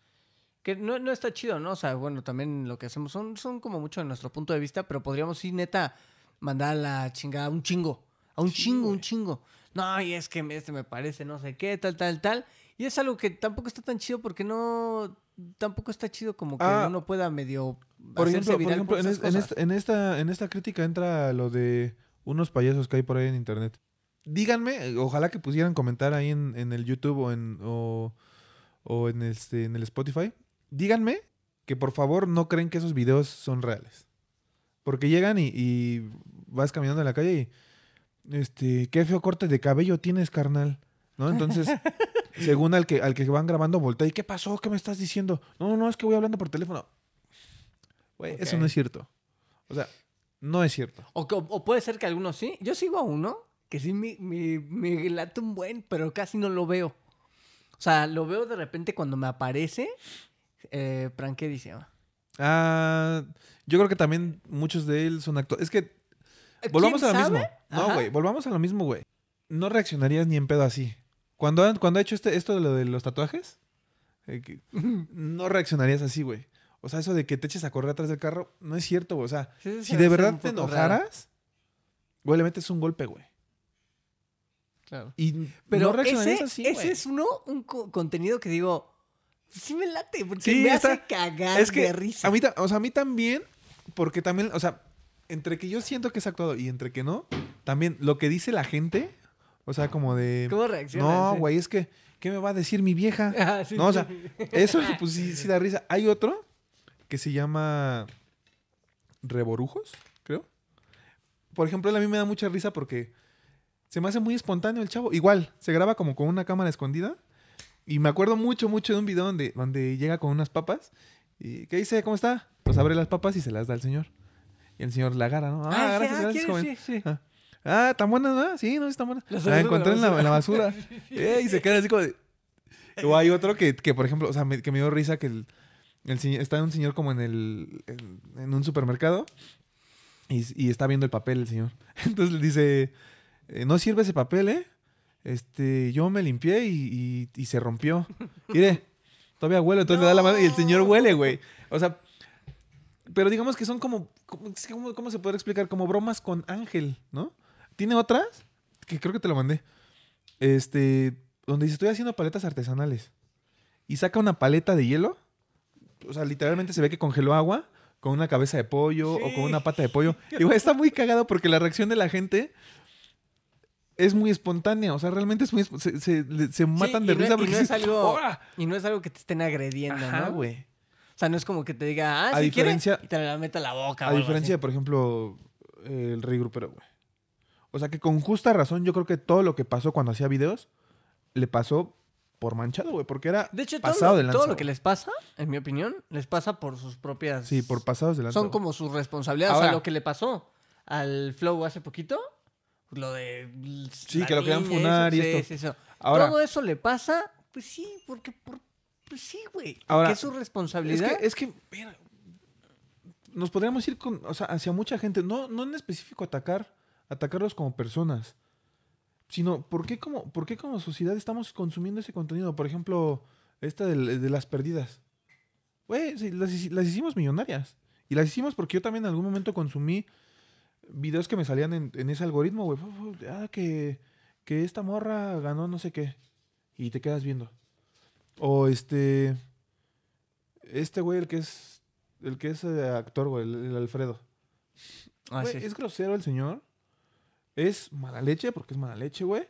Que no, no está chido, ¿no? O sea, bueno, también lo que hacemos son, son como mucho de nuestro punto de vista, pero podríamos, sí, neta, mandar a la chingada un chingo. A un Sí, chingo, un güey. chingo. No, y es que este me parece no sé qué, tal, tal, tal. Y es algo que tampoco está tan chido porque no... Tampoco está chido como que Ah, uno pueda medio... Por ejemplo, por ejemplo en, es- esta, en, esta, en esta crítica entra lo de unos payasos que hay por ahí en internet. Díganme, eh, ojalá que pusieran comentar ahí en, en el YouTube o en, o, o en, este, en el Spotify. Díganme que por favor no creen que esos videos son reales. Porque llegan y, y vas caminando en la calle y, este, qué feo corte de cabello tienes, carnal. ¿No? Entonces, según al que, al que van grabando, voltea y ¿qué pasó? ¿Qué me estás diciendo? No, no, es que voy hablando por teléfono. Güey, eso no es cierto. O sea, no es cierto. O, o puede ser que algunos sí. Yo sigo a uno que sí me, me, me late un buen, pero casi no lo veo. O sea, lo veo de repente cuando me aparece. Eh, Pranque dice. ah, Ah, yo creo que también muchos de él son actores. Es que ¿quién volvamos a lo sabe? mismo. No, güey, volvamos a lo mismo, güey. No reaccionarías ni en pedo así. Cuando, ha- cuando ha hecho este, esto de lo de los tatuajes, eh, que- no reaccionarías así, güey. O sea, eso de que te eches a correr atrás del carro, no es cierto, güey. O sea, Sí, sí, si de verdad te enojaras, güey, le metes un golpe, güey. Claro. Y Pero no reaccionarías ese, así, ese es uno, un co- contenido que digo. Sí me late, porque Sí, me está- hace cagar Es que de risa. a mí, o sea, a mí también, porque también, o sea, entre que yo siento que es actuado y entre que no, también lo que dice la gente, o sea, como de, ¿Cómo reacciona? no, güey, es que, ¿qué me va a decir mi vieja? Ah, sí, No, o sea, eso pues sí, sí da risa. Hay otro que se llama Reborujos, creo. Por ejemplo, él a mí me da mucha risa porque se me hace muy espontáneo el chavo. Igual, se graba como con una cámara escondida. Y me acuerdo mucho, mucho de un video donde, donde llega con unas papas. ¿Y qué dice? ¿Cómo está? Pues abre las papas y se las da al señor. Y el señor la agarra, ¿no? Ah, Ah, gracias, ah, gracias, joven. Sí, sí. Ah, Ah, ¿tan buenas, no? Sí, no, están buenas. Las La agarró encontré en la la, en la basura. Eh, y se queda así como de... O hay otro que, que, por ejemplo, o sea, me- que me dio risa que el, el está un señor como en el en, en un supermercado y, y está viendo el papel el señor. Entonces le dice, eh, no sirve ese papel, ¿eh? Este, yo me limpié y, y- y se rompió. Mire, todavía huele, entonces le da la mano y el señor No. huele, güey. O sea, pero digamos que son como, como- ¿cómo, se puede explicar? Como bromas con Ángel, ¿no? Tiene otras, que creo que te lo mandé. Este, donde dice, estoy haciendo paletas artesanales. Y saca una paleta de hielo. O sea, literalmente se ve que congeló agua con una cabeza de pollo o con una pata de pollo. Y güey, está muy cagado porque la reacción de la gente es muy espontánea. O sea, realmente es muy... Se, se- matan y de no- risa y porque no es algo-. Y no es algo que te estén agrediendo, Ajá, ¿no? güey. O sea, no es como que te diga, ah, A si quiere, diferencia- y te la meta la boca. A diferencia de, por ejemplo, el rey grupero, güey. O sea que con justa razón yo creo que todo lo que pasó cuando hacía videos le pasó por manchado, güey. Porque era De hecho, todo, pasado lo, de lanza. todo lo que les pasa, en mi opinión, les pasa por sus propias... Sí, por pasados de lanza. Son como sus responsabilidades. o sea, lo que le pasó al Flow hace poquito, lo de... Sí, que lo querían funar y eso, esto. sí, eso. Ahora, Todo eso le pasa, pues sí, porque... Por, pues sí, güey. Ahora, es su es responsabilidad. que, es que, mira, nos podríamos ir con, o sea, hacia mucha gente. No, no en específico atacar, atacarlos como personas. Sino, ¿por qué como, por qué como sociedad estamos consumiendo ese contenido? Por ejemplo, esta de, las perdidas. Güey, las, las hicimos millonarias. Y las hicimos porque yo también en algún momento consumí videos que me salían en, en ese algoritmo, güey. Ah, que, que esta morra ganó no sé qué. Y te quedas viendo. O este. Este güey, el que es. El que es eh, actor, güey, el, el Alfredo. Ah, Güey, sí. Es grosero el señor. Es mala leche, porque es mala leche, güey.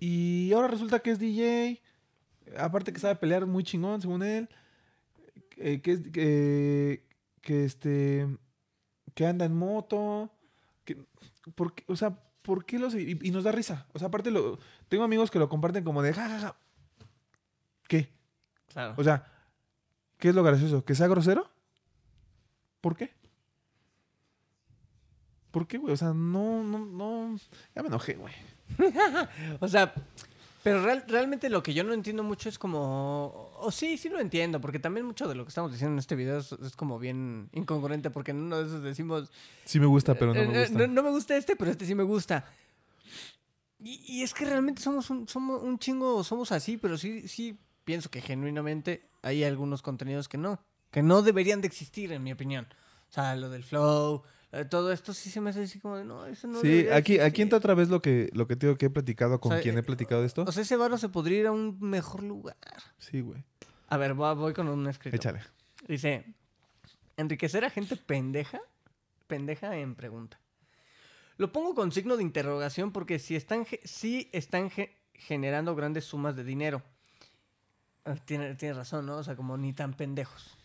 Y ahora resulta que es DJ. Aparte que sabe pelear muy chingón, según él. eh, que es. Que, que este. Que anda en moto. Que, ¿por qué? o sea, ¿por qué los.? Y, y nos da risa. O sea, aparte, lo, tengo amigos que lo comparten como de jajaja. ¿Qué? Claro. O sea, ¿qué es lo gracioso? ¿Que sea grosero? ¿Por qué? ¿Por qué, güey? O sea, no, no, no. Ya me enojé, güey. O sea, Pero real- realmente lo que yo no entiendo mucho es como... O sí, sí lo entiendo, porque también mucho de lo que estamos diciendo en este video es, es como bien incongruente, porque en uno de esos decimos... Sí me gusta, pero no eh, me eh, gusta. no, no me gusta este, pero este sí me gusta. Y, y es que realmente somos un, somos un chingo, somos así, pero sí, sí pienso que genuinamente hay algunos contenidos que no, que no deberían de existir, en mi opinión. O sea, lo del flow, eh, todo esto sí se me hace así como de, no, eso no sí, aquí, aquí existir". entra otra vez lo que, lo que te digo que he platicado con O sea, quien he eh, platicado de esto. O sea, ese barro se podría ir a un mejor lugar. sí, güey. A ver, voy con un escrito. Échale. Dice, enriquecer a gente pendeja, pendeja en pregunta. Lo pongo con signo de interrogación porque si están, sí están ge- generando grandes sumas de dinero. Ah, Tiene, tiene razón, ¿no? O sea, como ni tan pendejos.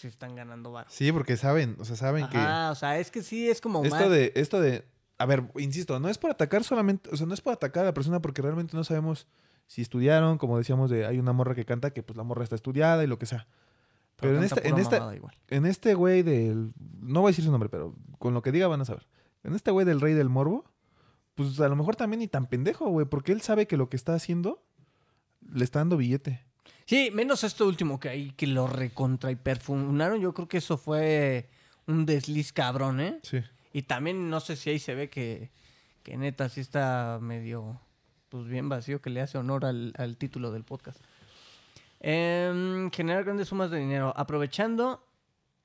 Si están ganando bar. Sí, porque saben, o sea, saben que Ajá, o sea, es que sí es como esto de, esto de, a ver, insisto, no es por atacar solamente, o sea, no es por atacar a la persona porque realmente no sabemos si estudiaron, como decíamos, de hay una morra que canta que pues la morra está estudiada y lo que sea. Pero en esta, en esta, igual. en este güey del, no voy a decir su nombre, pero con lo que diga van a saber. En este güey del rey del morbo, pues a lo mejor también ni tan pendejo, güey, porque él sabe que lo que está haciendo le está dando billete. Sí, menos esto último que ahí que lo recontra y perfumaron. Yo creo que eso fue un desliz cabrón, ¿eh? Sí. Y también no sé si ahí se ve que, que neta sí está medio, pues bien vacío, que le hace honor al, al título del podcast. Em, generar grandes sumas de dinero, aprovechando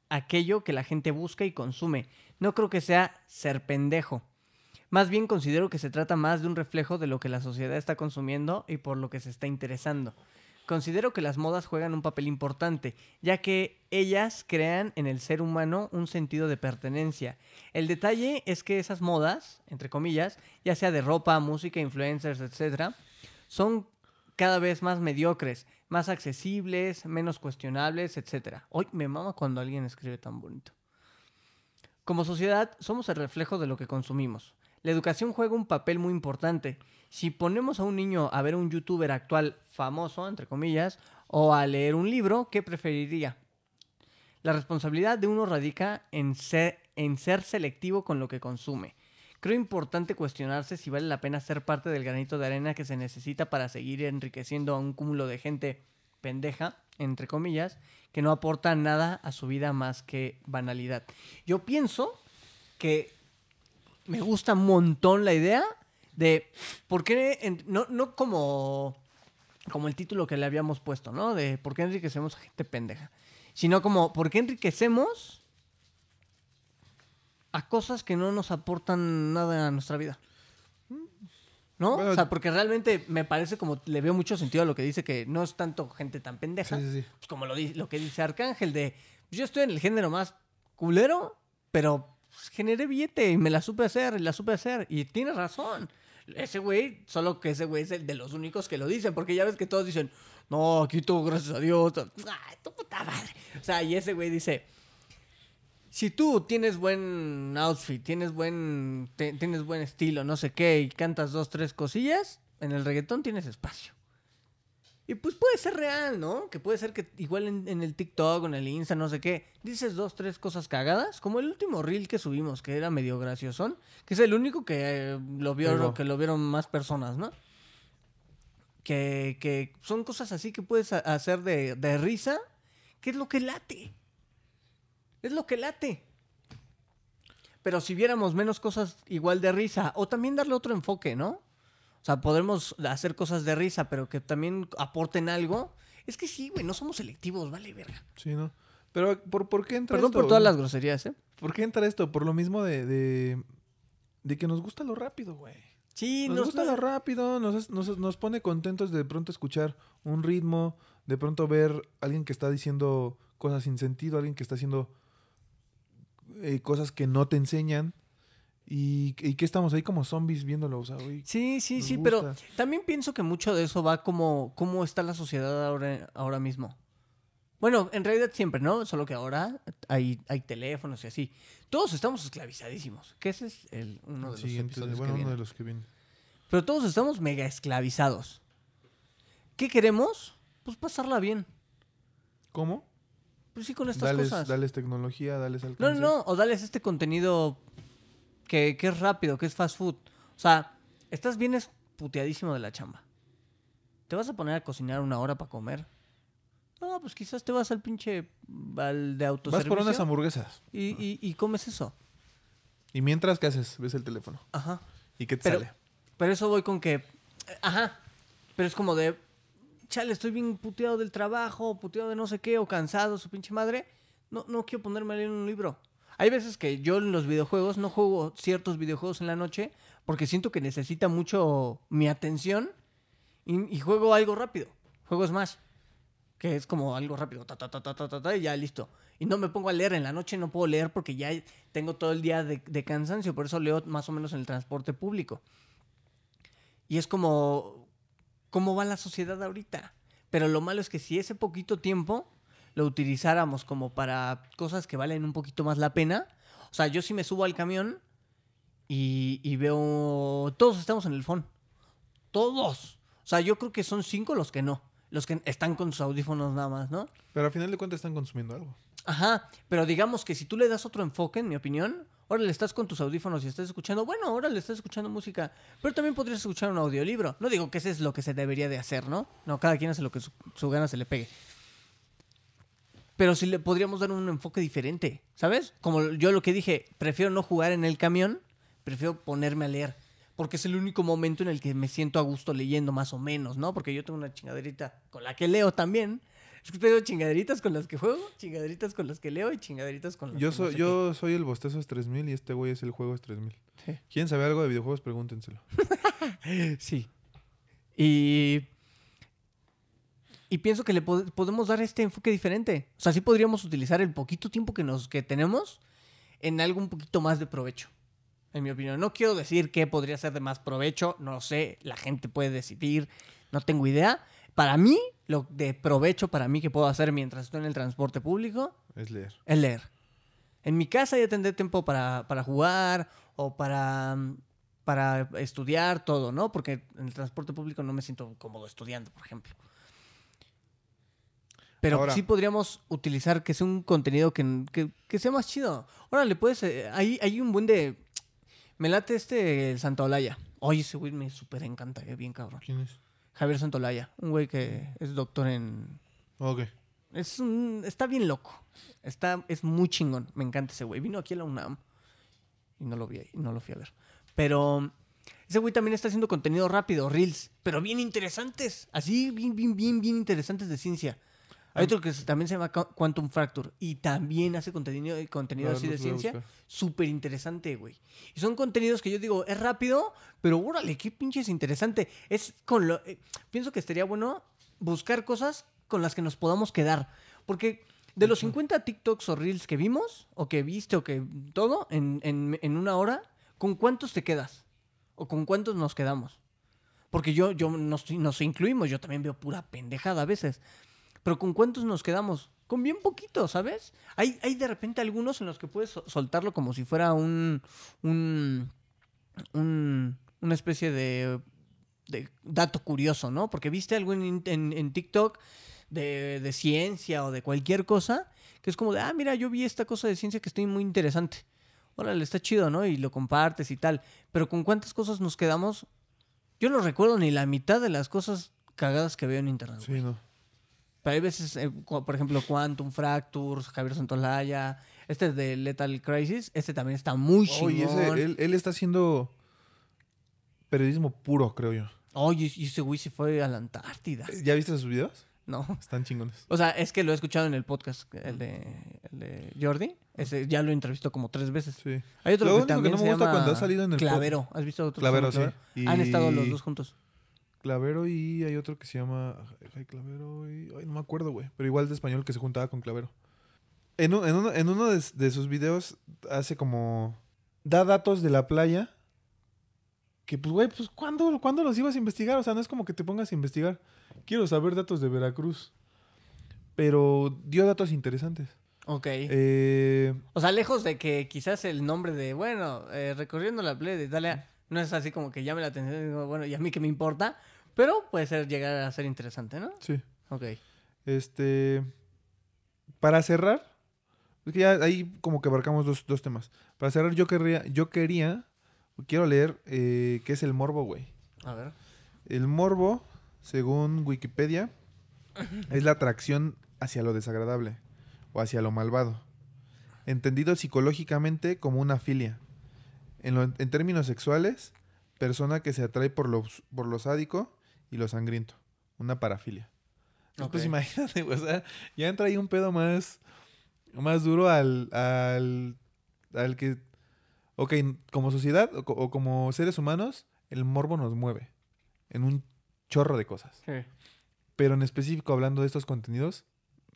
aquello que la gente busca y consume. No creo que sea ser pendejo. Más bien considero que se trata más de un reflejo de lo que la sociedad está consumiendo y por lo que se está interesando. Considero que las modas juegan un papel importante, ya que ellas crean en el ser humano un sentido de pertenencia. El detalle es que esas modas, entre comillas, ya sea de ropa, música, influencers, etc., son cada vez más mediocres, más accesibles, menos cuestionables, etc. Hoy me mama cuando alguien escribe tan bonito. Como sociedad, somos el reflejo de lo que consumimos. La educación juega un papel muy importante. Si ponemos a un niño a ver un youtuber actual famoso, entre comillas, o a leer un libro, ¿qué preferiría? La responsabilidad de uno radica en ser, en ser selectivo con lo que consume. Creo importante cuestionarse si vale la pena ser parte del granito de arena que se necesita para seguir enriqueciendo a un cúmulo de gente pendeja, entre comillas, que no aporta nada a su vida más que banalidad. Yo pienso que me gusta un montón la idea de por qué, en- no, no como, como el título que le habíamos puesto, ¿no? De por qué enriquecemos a gente pendeja, sino como por qué enriquecemos a cosas que no nos aportan nada a nuestra vida. ¿No? Bueno, o sea, porque realmente me parece como le veo mucho sentido a lo que dice que no es tanto gente tan pendeja. Sí, sí, sí. Pues como lo, lo que dice Arcángel de yo estoy en el género más culero, pero pues, generé billete y me la supe hacer, y la supe hacer. Y tiene razón. Ese güey, solo que ese güey es el de los únicos que lo dicen, porque ya ves que todos dicen, no, aquí todo gracias a Dios. Ay, tu puta madre. O sea, y ese güey dice, si tú tienes buen outfit, tienes buen, tienes buen estilo, no sé qué, y cantas dos, tres cosillas, en el reggaetón tienes espacio. Y pues puede ser real, ¿no? Que puede ser que igual en, en el TikTok o en el Insta, no sé qué, dices dos, tres cosas cagadas, como el último reel que subimos, que era medio graciosón, que es el único que eh, lo vieron, que lo vieron más personas, ¿no? Que, que son cosas así que puedes ha- hacer de, de risa, que es lo que late. Es lo que late. Pero si viéramos menos cosas igual de risa, o también darle otro enfoque, ¿no? O sea, podremos hacer cosas de risa, pero que también aporten algo. Es que sí, güey, no somos selectivos, vale, verga. Sí, ¿no? Pero, ¿por, por qué entra Perdón esto? por todas las groserías, ¿eh? ¿Por qué entra esto? Por lo mismo de, de, de que nos gusta lo rápido, güey. Sí, Nos no gusta lo rápido, nos, nos, nos pone contentos de pronto escuchar un ritmo, de pronto ver a alguien que está diciendo cosas sin sentido, alguien que está haciendo eh, cosas que no te enseñan. Y, y que estamos ahí como zombies viéndolo, o sea, güey. Sí, sí, sí, pero también pienso que mucho de eso va como cómo está la sociedad ahora, ahora mismo. Bueno, en realidad siempre, ¿no? Solo que ahora hay, hay teléfonos y así. Todos estamos esclavizadísimos. Que ese es el, uno de los episodios bueno, que uno de los que viene. Pero todos estamos mega esclavizados. ¿Qué queremos? Pues pasarla bien. ¿Cómo? Pues sí, con estas Dales, cosas. dales tecnología, dales No, alcance. no, no. O dales este contenido que, que es rápido, que es fast food. O sea, estás bien puteadísimo de la chamba. ¿Te vas a poner a cocinar una hora para comer? No, pues quizás te vas al pinche al de Vas autoservicio por unas hamburguesas. y, y, y comes eso. Y mientras, ¿qué haces? Ves el teléfono. Ajá. ¿Y qué te Pero, sale? pero eso voy con que. Ajá. Pero es como de. Chale, estoy bien puteado del trabajo, puteado de no sé qué, o cansado, su pinche madre. No, no quiero ponerme a leer un libro. Hay veces que yo en los videojuegos no juego ciertos videojuegos en la noche porque siento que necesita mucho mi atención y, juego algo rápido. Juego Smash. Que es como algo rápido. Ta, ta, ta, ta, ta, ta, ta, y ya listo. Y no me pongo a leer. En la noche no puedo leer porque ya tengo todo el día de, de cansancio. Por eso leo más o menos en el transporte público. Y es como, ¿cómo va la sociedad ahorita? Pero lo malo es que si ese poquito tiempo lo utilizáramos como para cosas que valen un poquito más la pena. O sea, yo sí me subo al camión y, y veo, todos estamos en el phone. Todos. O sea, yo creo que son cinco los que no. Los que están con sus audífonos nada más, ¿no? Pero al final de cuentas están consumiendo algo. Ajá, pero digamos que si tú le das otro enfoque, en mi opinión, ahora le estás con tus audífonos y estás escuchando, bueno, ahora le estás escuchando música, pero también podrías escuchar un audiolibro. No digo que ese es lo que se debería de hacer, ¿no? No, cada quien hace lo que su, su gana se le pegue. Pero sí le podríamos dar un enfoque diferente, ¿sabes? Como yo lo que dije, prefiero no jugar en el camión, prefiero ponerme a leer. Porque es el único momento en el que me siento a gusto leyendo, más o menos, ¿no? Porque yo tengo una chingaderita con la que leo también. Es que tengo chingaderitas con las que juego, chingaderitas con las que leo y chingaderitas con las Yo que no soy, sé yo soy el Bostezos 3000 y este güey es el Juegos 3000. Sí. ¿Quieren saber algo de videojuegos? Pregúntenselo. qué. Sí. Y. Y pienso que le pod- podemos dar este enfoque diferente. O sea, sí podríamos utilizar el poquito tiempo que, nos, que tenemos en algo un poquito más de provecho. En mi opinión. No quiero decir que podría ser de más provecho. No lo sé. La gente puede decidir. No tengo idea. Para mí, lo de provecho para mí que puedo hacer mientras estoy en el transporte público Es leer. es leer. En mi casa ya tendré tiempo para, para jugar o para, para estudiar, todo, ¿no? Porque en el transporte público no me siento cómodo estudiando, por ejemplo. Pero Ahora- sí podríamos utilizar que sea un contenido que, que- que sea más chido. Órale, puedes... eh, hay, hay un buen de... Me late este el Santolaya. Oye, ese güey me súper encanta, eh, bien cabrón. ¿Quién es? Javier Santolaya, un güey que es doctor en, Ok. es un, está bien loco. Está, es muy chingón. Me encanta ese güey. Vino aquí a la UNAM. Y no lo vi ahí, no lo fui a ver. Pero ese güey también está haciendo contenido rápido, reels, pero bien interesantes. Así, bien, bien, bien, bien interesantes de ciencia. Hay otro que también se llama Qu- Quantum Fracture y también hace contenido, contenido A ver, así de ciencia. Súper interesante, güey. Y son contenidos que yo digo, es rápido, pero órale, qué pinches interesante. Es con lo. eh, pienso que estaría bueno buscar cosas con las que nos podamos quedar. Porque de los 50 TikToks o Reels que vimos, o que viste, o que todo, en, en- en una hora, ¿con cuántos te quedas? ¿O con cuántos nos quedamos? Porque yo, yo nos, nos incluimos, yo también veo pura pendejada a veces. Pero ¿con cuántos nos quedamos? Con bien poquito, ¿sabes? Hay, hay de repente algunos en los que puedes so- soltarlo como si fuera un. un. un- una especie de. de dato curioso, ¿no? Porque viste algo en, en- en TikTok de, de ciencia o de cualquier cosa que es como de, ah, mira, yo vi esta cosa de ciencia que está muy interesante. Órale, está chido, ¿no? Y lo compartes y tal. Pero ¿con cuántas cosas nos quedamos? Yo no recuerdo ni la mitad de las cosas cagadas que veo en internet. Sí, no. Pero hay veces, eh, por ejemplo, Quantum Fractures, Javier Santolaya, este de Lethal Crisis, este también está muy chingón. Oye, él, él está haciendo periodismo puro, creo yo. Oye, y ese güey se fue a la Antártida. ¿Ya viste sus videos? No. Están chingones. O sea, es que lo he escuchado en el podcast, el de, el de Jordi. Ese ya lo entrevistó como tres veces. Sí. Hay otro Lo que único que también no me gusta llama cuando ha salido en el Clavero. ¿Has visto otro? que Clavero, sí. Y- Han estado los dos juntos. Clavero y hay otro que se llama. Ay, Clavero y. Ay, no me acuerdo, güey. Pero igual de español que se juntaba con Clavero. En, un- en uno, en uno de, de sus videos hace como. Da datos de la playa. Que pues, güey, pues ¿cuándo, ¿cuándo los ibas a investigar? O sea, no es como que te pongas a investigar. Quiero saber datos de Veracruz. Pero dio datos interesantes. Ok. Eh, O sea, lejos de que quizás el nombre de, bueno, eh, recorriendo la playa de Italia, no es así como que llame la atención bueno, y a mí que me importa, pero puede ser llegar a ser interesante, ¿no? sí. Ok. Este. Para cerrar. Es que ya ahí como que abarcamos dos, dos temas. Para cerrar, yo querría, yo quería. Quiero leer eh, qué es el morbo, güey. A ver. El morbo según Wikipedia, es la atracción hacia lo desagradable o hacia lo malvado, entendido psicológicamente como una filia. En, lo- en términos sexuales, persona que se atrae por lo, por lo sádico y lo sangriento, una parafilia. Entonces, Pues Ok. imagínate, güey, o sea, ya entra ahí un pedo más, más duro al, al, al que, ok, como sociedad o como seres humanos, el morbo nos mueve en un chorro de cosas. Sí. Pero en específico hablando de estos contenidos,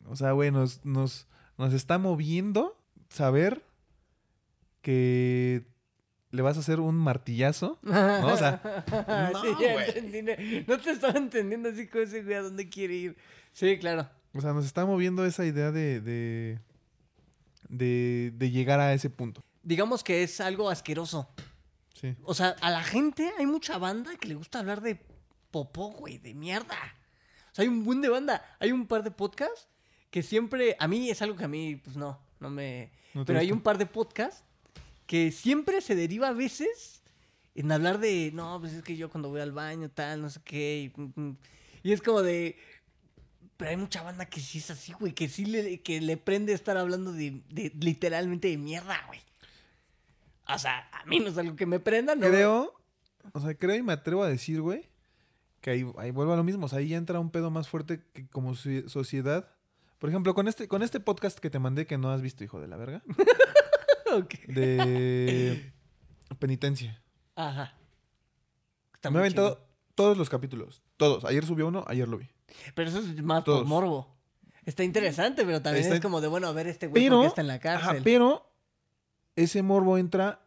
o sea, güey, nos, nos, nos está moviendo saber que le vas a hacer un martillazo. O sea, no, sí, ya entendí. No- No te estaba entendiendo así como ese güey a dónde quiere ir. Sí, claro. O sea, nos está moviendo esa idea de, de, de, de llegar a ese punto. Digamos que es algo asqueroso. Sí. O sea, a la gente hay mucha banda que le gusta hablar de popó, güey, de mierda. O sea, hay un buen de banda. Hay un par de podcasts que siempre, a mí es algo que a mí, pues no, no me... No Pero hay un par de podcasts que siempre se deriva a veces en hablar de, no, pues es que yo cuando voy al baño, tal, no sé qué. Y, mm, mm. y es como de... Pero hay mucha banda que sí es así, güey, que sí le, que le prende estar hablando de, de literalmente de mierda, güey. O sea, a mí no es algo que me prenda, ¿no? Creo, o sea, creo y me atrevo a decir, güey, que ahí, ahí vuelvo a lo mismo. O sea, ahí ya entra un pedo más fuerte que como socie- sociedad. Por ejemplo, con este, con este podcast que te mandé que no has visto, hijo de la verga, De penitencia. Ajá. Está me he muy aventado todos los capítulos. Todos. Ayer subió uno, ayer lo vi. Pero eso es más por Todos. morbo. Está interesante, pero también Está- es como de, bueno, a ver este güey Pero, porque está en la ajá, cárcel. pero ese morbo entra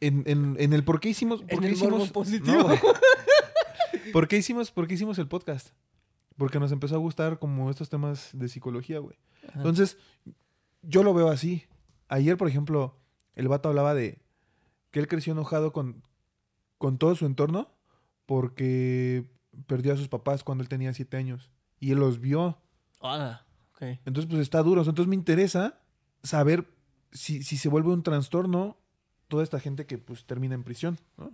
en, en- en el por qué hicimos. Por En qué el morbo hicimos positivo. No, güey. ¿Por qué hicimos, por qué hicimos el podcast? Porque nos empezó a gustar como estos temas de psicología, güey. Ajá. Entonces, yo lo veo así. Ayer, por ejemplo, el vato hablaba de que él creció enojado con, con todo su entorno porque perdió a sus papás cuando él tenía siete años. Y él los vio. Ah, ok. Entonces, pues está duro. Entonces me interesa saber si, si se vuelve un trastorno toda esta gente que pues termina en prisión. ¿no?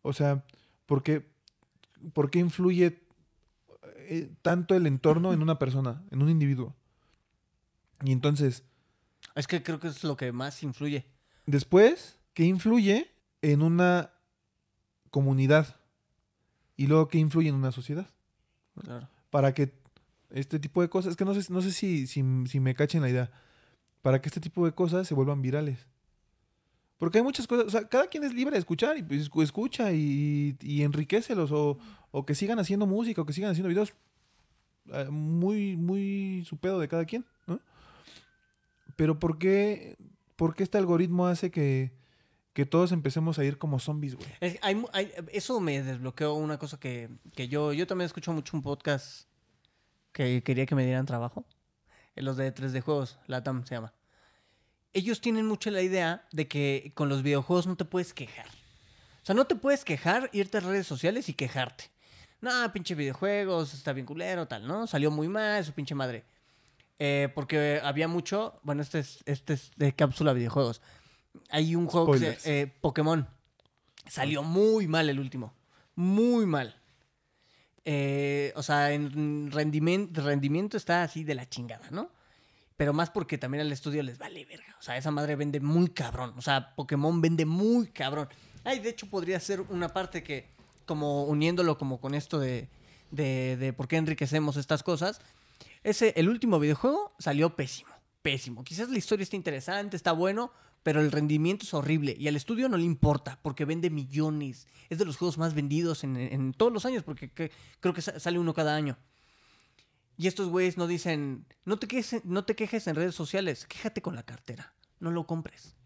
O sea, ¿por qué, por qué influye eh, tanto el entorno en una persona, en un individuo? Y entonces, Es que creo que es lo que más influye. después, ¿qué influye en una comunidad? Y luego, ¿qué influye en una sociedad? Claro. para que este tipo de cosas, es que no sé, no sé si, si, si me cachen la idea, para que este tipo de cosas se vuelvan virales. Porque hay muchas cosas, o sea, cada quien es libre de escuchar y pues, escu- escucha y, y enriquecelos o, o que sigan haciendo música o que sigan haciendo videos. eh, Muy, muy su pedo de cada quien. Pero ¿por qué, por qué este algoritmo hace que, que todos empecemos a ir como zombies, güey? Eso me desbloqueó una cosa que, que yo, yo también escucho mucho un podcast que quería que me dieran trabajo. En los de 3D Juegos, Latam se llama. Ellos tienen mucho la idea de que con los videojuegos no te puedes quejar. O sea, no te puedes quejar, irte a redes sociales y quejarte. No, pinche videojuegos, está bien culero, tal, ¿no? Salió muy mal, su pinche madre. Eh, porque había mucho, bueno, este es, este es de cápsula videojuegos. Hay un juego que Spoilers. se, eh, Pokémon. Salió muy mal el último. Muy mal. Eh, o sea, en rendimiento, rendimiento está así de la chingada, ¿no? Pero más porque también al estudio les vale verga. O sea, esa madre vende muy cabrón. O sea, Pokémon vende muy cabrón. Ay, de hecho podría ser una parte que, como uniéndolo como con esto de, de, de por qué enriquecemos estas cosas. Ese, el último videojuego salió pésimo. Pésimo. Quizás la historia está interesante, está bueno, pero el rendimiento es horrible. Y al estudio no le importa, porque vende millones. Es de los juegos más vendidos en, en todos los años, porque que- creo que sa- sale uno cada año. Y estos güeyes no dicen, no te, quejes, no te quejes en redes sociales, quéjate con la cartera, no lo compres.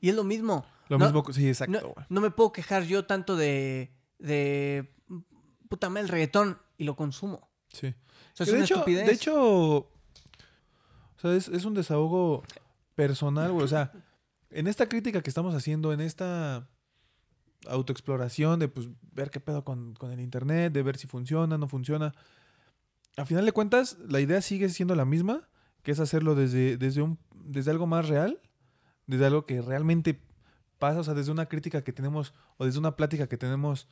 Y es lo mismo. Lo No- mismo, sí, exacto, no me puedo quejar yo tanto de, de puta madre el reggaetón y lo consumo. Sí. O sea, es Que de, una hecho, estupidez. de hecho, o sea, es, es un desahogo personal, güey. O sea, en esta crítica que estamos haciendo, en esta autoexploración de pues ver qué pedo con, con el internet, de ver si funciona, no funciona. A final de cuentas, la idea sigue siendo la misma, que es hacerlo desde, desde, un, desde algo más real, desde algo que realmente pasa, o sea, desde una crítica que tenemos, o desde una plática que tenemos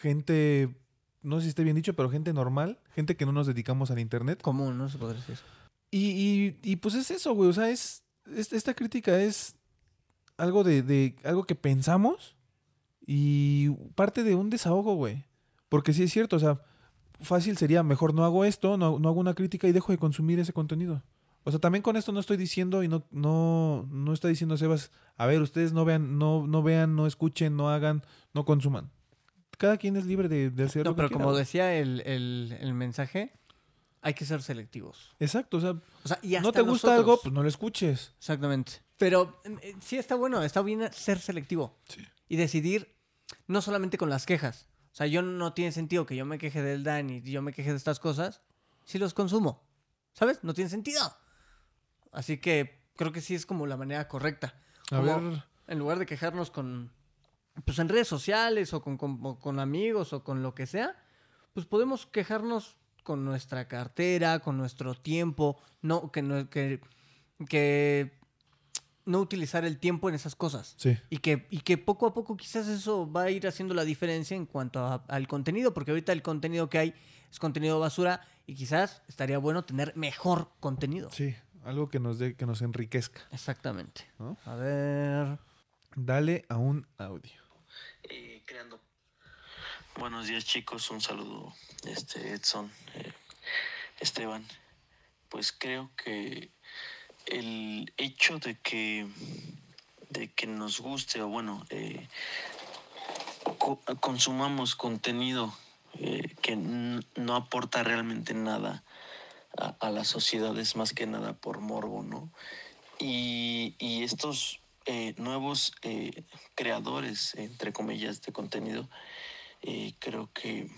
gente no sé si esté bien dicho, pero gente normal, gente que no nos dedicamos al internet. Común, ¿no? Se podría decir. Y, y, y pues es eso, güey. O sea, es, es- esta crítica es algo de, de algo que pensamos y parte de un desahogo, güey. Porque sí es cierto, o sea, fácil sería, mejor no hago esto, no, no hago una crítica y dejo de consumir ese contenido. O sea, también con esto no estoy diciendo y no, no, no está diciendo Sebas, a ver, ustedes no vean, no, no vean, no escuchen, no hagan, no consuman. Cada quien es libre de, de hacer No, lo que pero quiera, como decía el, el- el mensaje, hay que ser selectivos. Exacto, o sea, O sea, y no hasta te gusta nosotros. algo, pues no lo escuches. Exactamente. Pero eh, sí está bueno, está bien ser selectivo. Y decidir no solamente con las quejas. O sea, yo no tiene sentido que yo me queje del Dani y yo me queje de estas cosas si los consumo. ¿Sabes? No tiene sentido. Así que creo que sí es como la manera correcta. A ver, En lugar de quejarnos con. Pues en redes sociales o con, con- con amigos o con lo que sea, pues podemos quejarnos con nuestra cartera, con nuestro tiempo, no, que, no, que, que no utilizar el tiempo en esas cosas. sí. Y que, y que poco a poco quizás eso va a ir haciendo la diferencia en cuanto a- al contenido, porque ahorita el contenido que hay es contenido basura y quizás estaría bueno tener mejor contenido. Sí, algo que nos dé, que nos enriquezca. Exactamente. ¿no? A ver. Dale a un audio. Eh, creando. Buenos días chicos, un saludo, este Edson, eh, Esteban. Pues creo que el hecho de que de que nos guste o bueno eh, co- consumamos contenido que no aporta realmente nada a, a la sociedad es más que nada por morbo, ¿no? Y, y estos eh, nuevos eh, creadores, entre comillas, de contenido, eh, creo que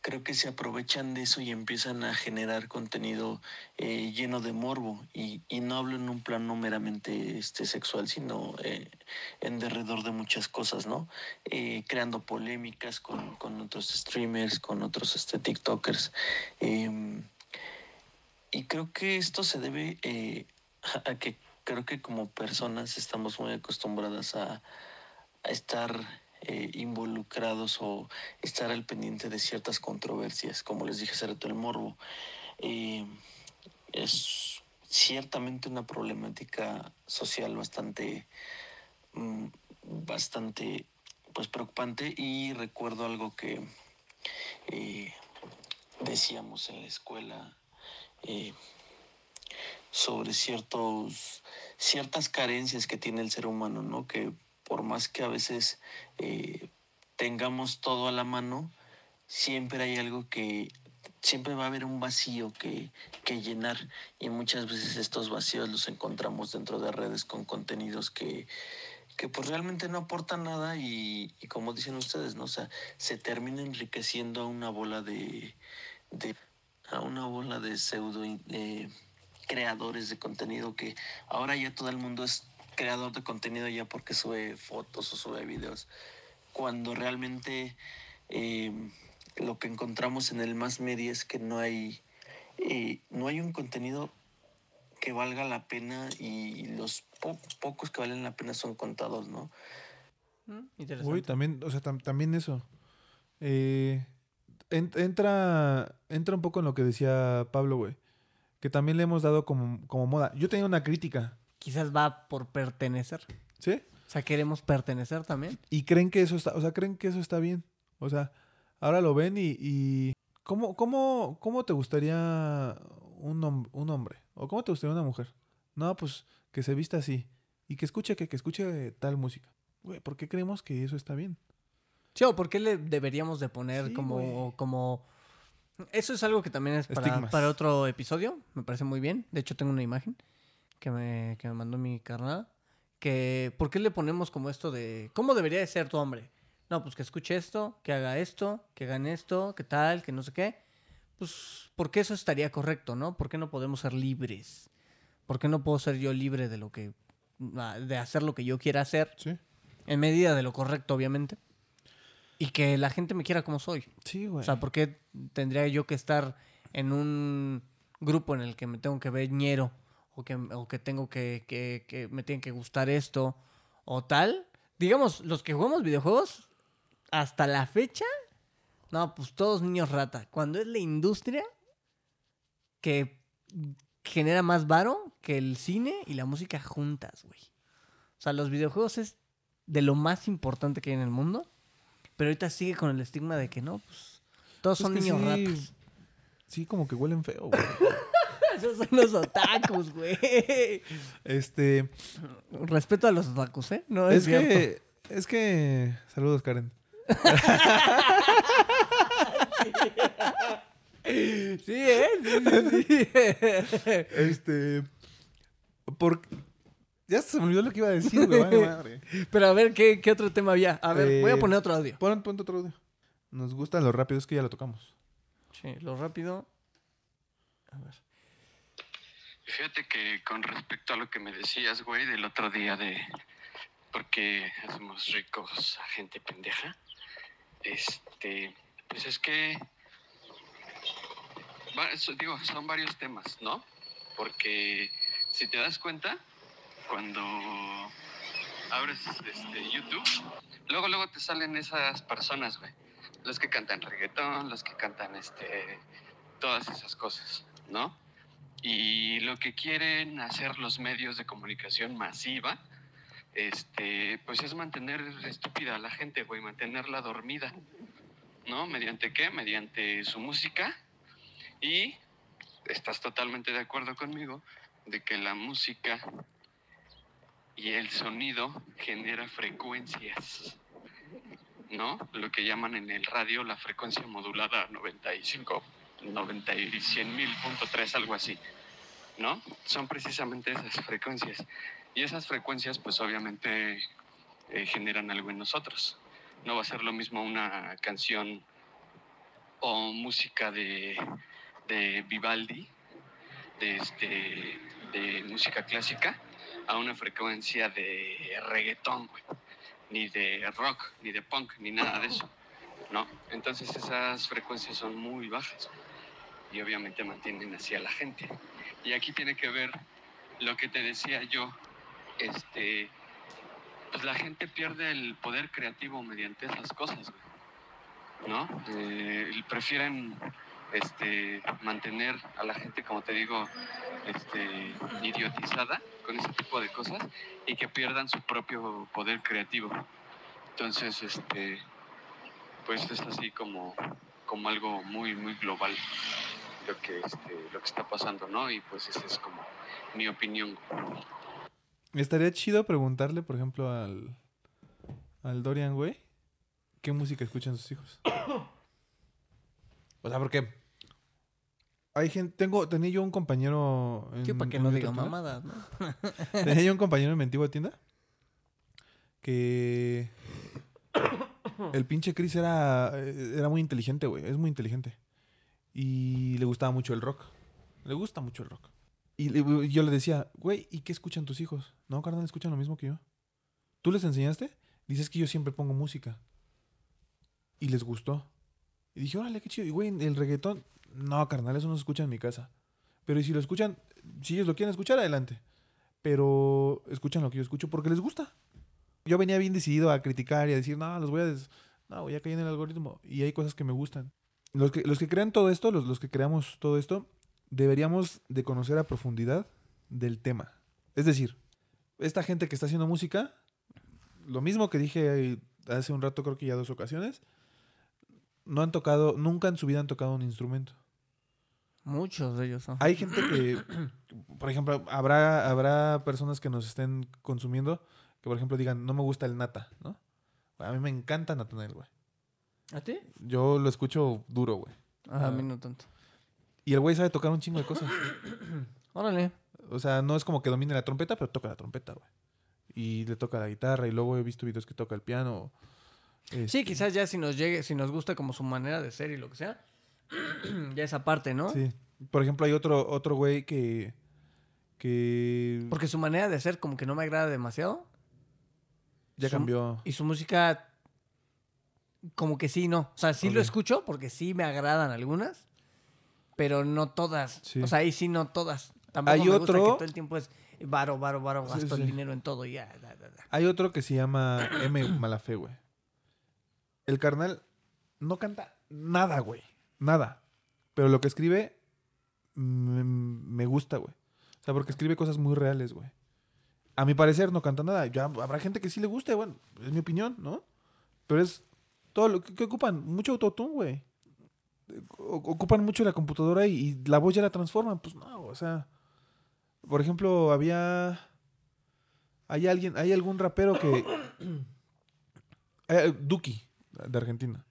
creo que se aprovechan de eso y empiezan a generar contenido lleno de morbo. Y, y no hablo en un plano meramente este sexual sino en derredor de muchas cosas no creando polémicas con, con otros streamers con otros este tiktokers. Em, y creo que esto se debe a que creo que como personas estamos muy acostumbradas a, estar eh, involucrados o estar al pendiente de ciertas controversias, como les dije hace rato, el morbo. Eh, es ciertamente una problemática social bastante, mm, bastante pues preocupante y recuerdo algo que eh, decíamos en la escuela sobre ciertos ciertas carencias que tiene el ser humano, ¿no? Que por más que a veces eh, tengamos todo a la mano, siempre hay algo que siempre va a haber un vacío que, que llenar y muchas veces estos vacíos los encontramos dentro de redes con contenidos que, que pues realmente no aportan nada y, como dicen ustedes, ¿no? Se termina enriqueciendo a una bola de, de a una bola de pseudo eh, creadores de contenido que ahora ya todo el mundo es creador de contenido ya porque sube fotos o sube videos cuando realmente eh, lo que encontramos en el más media es que no hay eh, no hay un contenido que valga la pena y los po- pocos que valen la pena son contados, ¿no? Mm, Interesante. Uy, también, o sea, tam- también eso. Eh, en- entra, entra un poco en lo que decía Pablo, güey. Que también le hemos dado como, como moda. Yo tenía una crítica, Quizás va por pertenecer. ¿sí? O sea, queremos pertenecer también. Y creen que eso está, o sea, creen que eso está bien. O sea, ahora lo ven y, y ¿cómo, cómo, cómo te gustaría un, hom- un hombre? ¿O cómo te gustaría una mujer? No, pues que se vista así. Y que escuche, que, que escuche tal música. Güey, ¿por qué creemos que eso está bien? Sí, o ¿por qué le deberíamos de poner Sí, como, güey. como... Eso es algo que también es para, para otro episodio. Me parece muy bien. De hecho, tengo una imagen que me, que me mandó mi carnal. Que, ¿por qué le ponemos como esto de... ¿Cómo debería de ser tu hombre? No, pues que escuche esto, que haga esto, que hagan esto, que tal, que no sé qué. Pues, porque eso estaría correcto, ¿no? ¿Por qué no podemos ser libres? ¿Por qué no puedo ser yo libre de lo que... de hacer lo que yo quiera hacer? Sí. En medida de lo correcto, obviamente. Y que la gente me quiera como soy. Sí, güey. O sea, ¿por qué tendría yo que estar en un grupo en el que me tengo que ver ñero? O que, o que tengo que, que, que me tiene que gustar esto o tal. Digamos, los que jugamos videojuegos, hasta la fecha, No, pues todos niños rata. Cuando es la industria que genera más varo que el cine y la música juntas, güey. O sea, los videojuegos es de lo más importante que hay en el mundo. Pero ahorita sigue con el estigma de que no, pues todos Pues son niños sí, ratas. Sí, como que huelen feo, güey. Esos son los otakus, güey. Este, Respeto a los otakus, ¿eh? No es, es que, es que, saludos Karen. Sí, ¿eh? Sí, sí. Este, por, ya se me olvidó lo que iba a decir, güey. vale madre. Pero a ver, ¿qué, qué otro tema había? A ver, voy a Eh, poner otro audio. Pon, ponte otro audio. Nos gustan los rápidos que ya lo tocamos. Sí, lo rápido. A ver. Fíjate que con respecto a lo que me decías, güey, del otro día de por qué hacemos ricos a gente pendeja, este, pues es que, va- eso, digo, son varios temas, ¿no? Porque si te das cuenta, cuando abres este, YouTube, luego, luego te salen esas personas, güey, los que cantan reggaetón, los que cantan, este, todas esas cosas, ¿no? Y lo que quieren hacer los medios de comunicación masiva, este, pues es mantener estúpida a la gente, güey, mantenerla dormida, ¿no? ¿Mediante qué? Mediante su música. Y estás totalmente de acuerdo conmigo de que la música y el sonido genera frecuencias, ¿no? Lo que llaman en el radio la frecuencia modulada 95 90 y 100 mil punto tres, algo así, ¿no? Son precisamente esas frecuencias. Y esas frecuencias, pues obviamente eh, generan algo en nosotros. No va a ser lo mismo una canción o música de, de Vivaldi, de, este, de música clásica, a una frecuencia de reggaetón, güey. Ni de rock, ni de punk, ni nada de eso. ¿no? Entonces esas frecuencias son muy bajas y obviamente mantienen así a la gente. Y aquí tiene que ver lo que te decía yo, este, pues la gente pierde el poder creativo mediante esas cosas, ¿no? Eh, prefieren este, mantener a la gente, como te digo, este, idiotizada con ese tipo de cosas y que pierdan su propio poder creativo. Entonces, este, pues es así como, como algo muy, muy global lo que, este, lo que está pasando, ¿no? Y pues esa es como mi opinión. Estaría chido preguntarle, por ejemplo, al, al Dorian, güey, qué música escuchan sus hijos. O sea, porque hay gente, tengo, tenía yo un compañero en, para que no diga mamadas, ¿no? Tenía yo un compañero en mi antigua tienda que el pinche Chris era, eh, era muy inteligente, güey. Es muy inteligente. Y le gustaba mucho el rock. Le gusta mucho el rock. Y le- yo le decía, güey, ¿y qué escuchan tus hijos? No, carnal, escuchan lo mismo que yo. ¿Tú les enseñaste? Dices que yo siempre pongo música. Y les gustó. Y dije, órale, qué chido. Y güey, el reggaetón, no, carnal, eso no se escucha en mi casa. Pero si lo escuchan, si ellos lo quieren escuchar, adelante. Pero escuchan lo que yo escucho porque les gusta. Yo venía bien decidido a criticar y a decir, no, los voy a... des- No, ya caí en el algoritmo. Y hay cosas que me gustan. Los que, los que crean todo esto, los, los que creamos todo esto, deberíamos de conocer a profundidad del tema. Es decir, esta gente que está haciendo música, lo mismo que dije hace un rato, creo que ya dos ocasiones, no han tocado, nunca en su vida han tocado un instrumento. Muchos de ellos son. Hay gente que, por ejemplo, habrá, habrá personas que nos estén consumiendo que, por ejemplo, digan, no me gusta el nata, ¿no? A mí me encanta Nathaniel, güey. ¿A ti? Yo lo escucho duro, güey. Ah, a mí no tanto. Y el güey sabe tocar un chingo de cosas. Órale. O sea, no es como que domine la trompeta, pero toca la trompeta, güey. Y le toca la guitarra y luego he visto videos que toca el piano. Sí, Este, quizás ya si nos llegue, si nos gusta como su manera de ser y lo que sea, ya esa parte, ¿no? Sí. Por ejemplo, hay otro, otro güey que... que Porque su manera de ser como que no me agrada demasiado. ya su- cambió. Y su música, como que sí, no. O sea, sí lo escucho porque sí me agradan algunas, pero no todas. Sí. O sea, ahí sí no todas. Tampoco Hay me gusta otro- que todo el tiempo es varo, varo, varo, Sí, gasto el dinero en todo y ya. da, da, da. Hay otro que se llama M. Malafé, güey. El carnal no canta nada, güey. Nada. Pero lo que escribe me, gusta, güey. O sea, porque escribe cosas muy reales, güey. A mi parecer no canta nada. Ya habrá gente que sí le guste, bueno, es mi opinión, ¿no? Pero es todo lo que, ocupan. Mucho autotune, güey. Ocupan mucho la computadora y, y la voz ya la transforman. Pues no, o sea. Por ejemplo, había. Hay alguien, hay algún rapero que. Eh, Duki, de Argentina.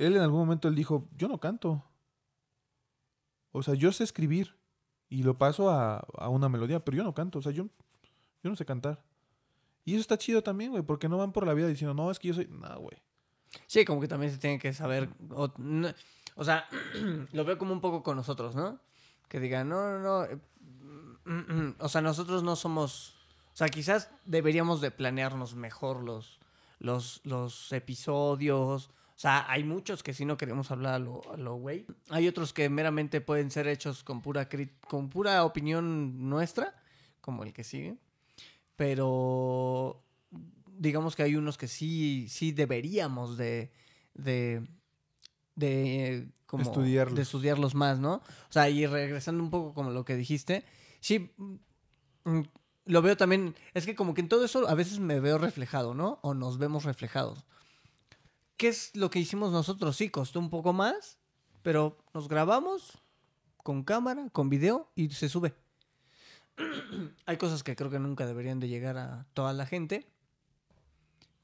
Él en algún momento él dijo, yo no canto. O sea, yo sé escribir y lo paso a, a una melodía, pero yo no canto. O sea, yo, yo no sé cantar. Y eso está chido también, güey, porque no van por la vida diciendo, no, es que yo soy... No, güey. Sí, como que también se tiene que saber. O, sea, lo veo como un poco con nosotros, ¿no? Que digan, no, no, no. eh, mm, mm, O sea, nosotros no somos. O sea, quizás deberíamos de planearnos mejor los, los, los episodios. O sea, hay muchos que si no queremos hablar a lo, a lo güey. Hay otros que meramente pueden ser hechos con pura, con pura opinión nuestra, como el que sigue. Pero digamos que hay unos que sí, sí deberíamos de, de, de, como Estudiarlos. de estudiarlos más, ¿no? O sea, y regresando un poco como lo que dijiste, sí, mm, lo veo también, es que como que en todo eso a veces me veo reflejado, ¿no? O nos vemos reflejados. ¿Qué es lo que hicimos nosotros? Sí, costó un poco más, pero nos grabamos con cámara, con video y se sube. Hay cosas que creo que nunca deberían de llegar a toda la gente,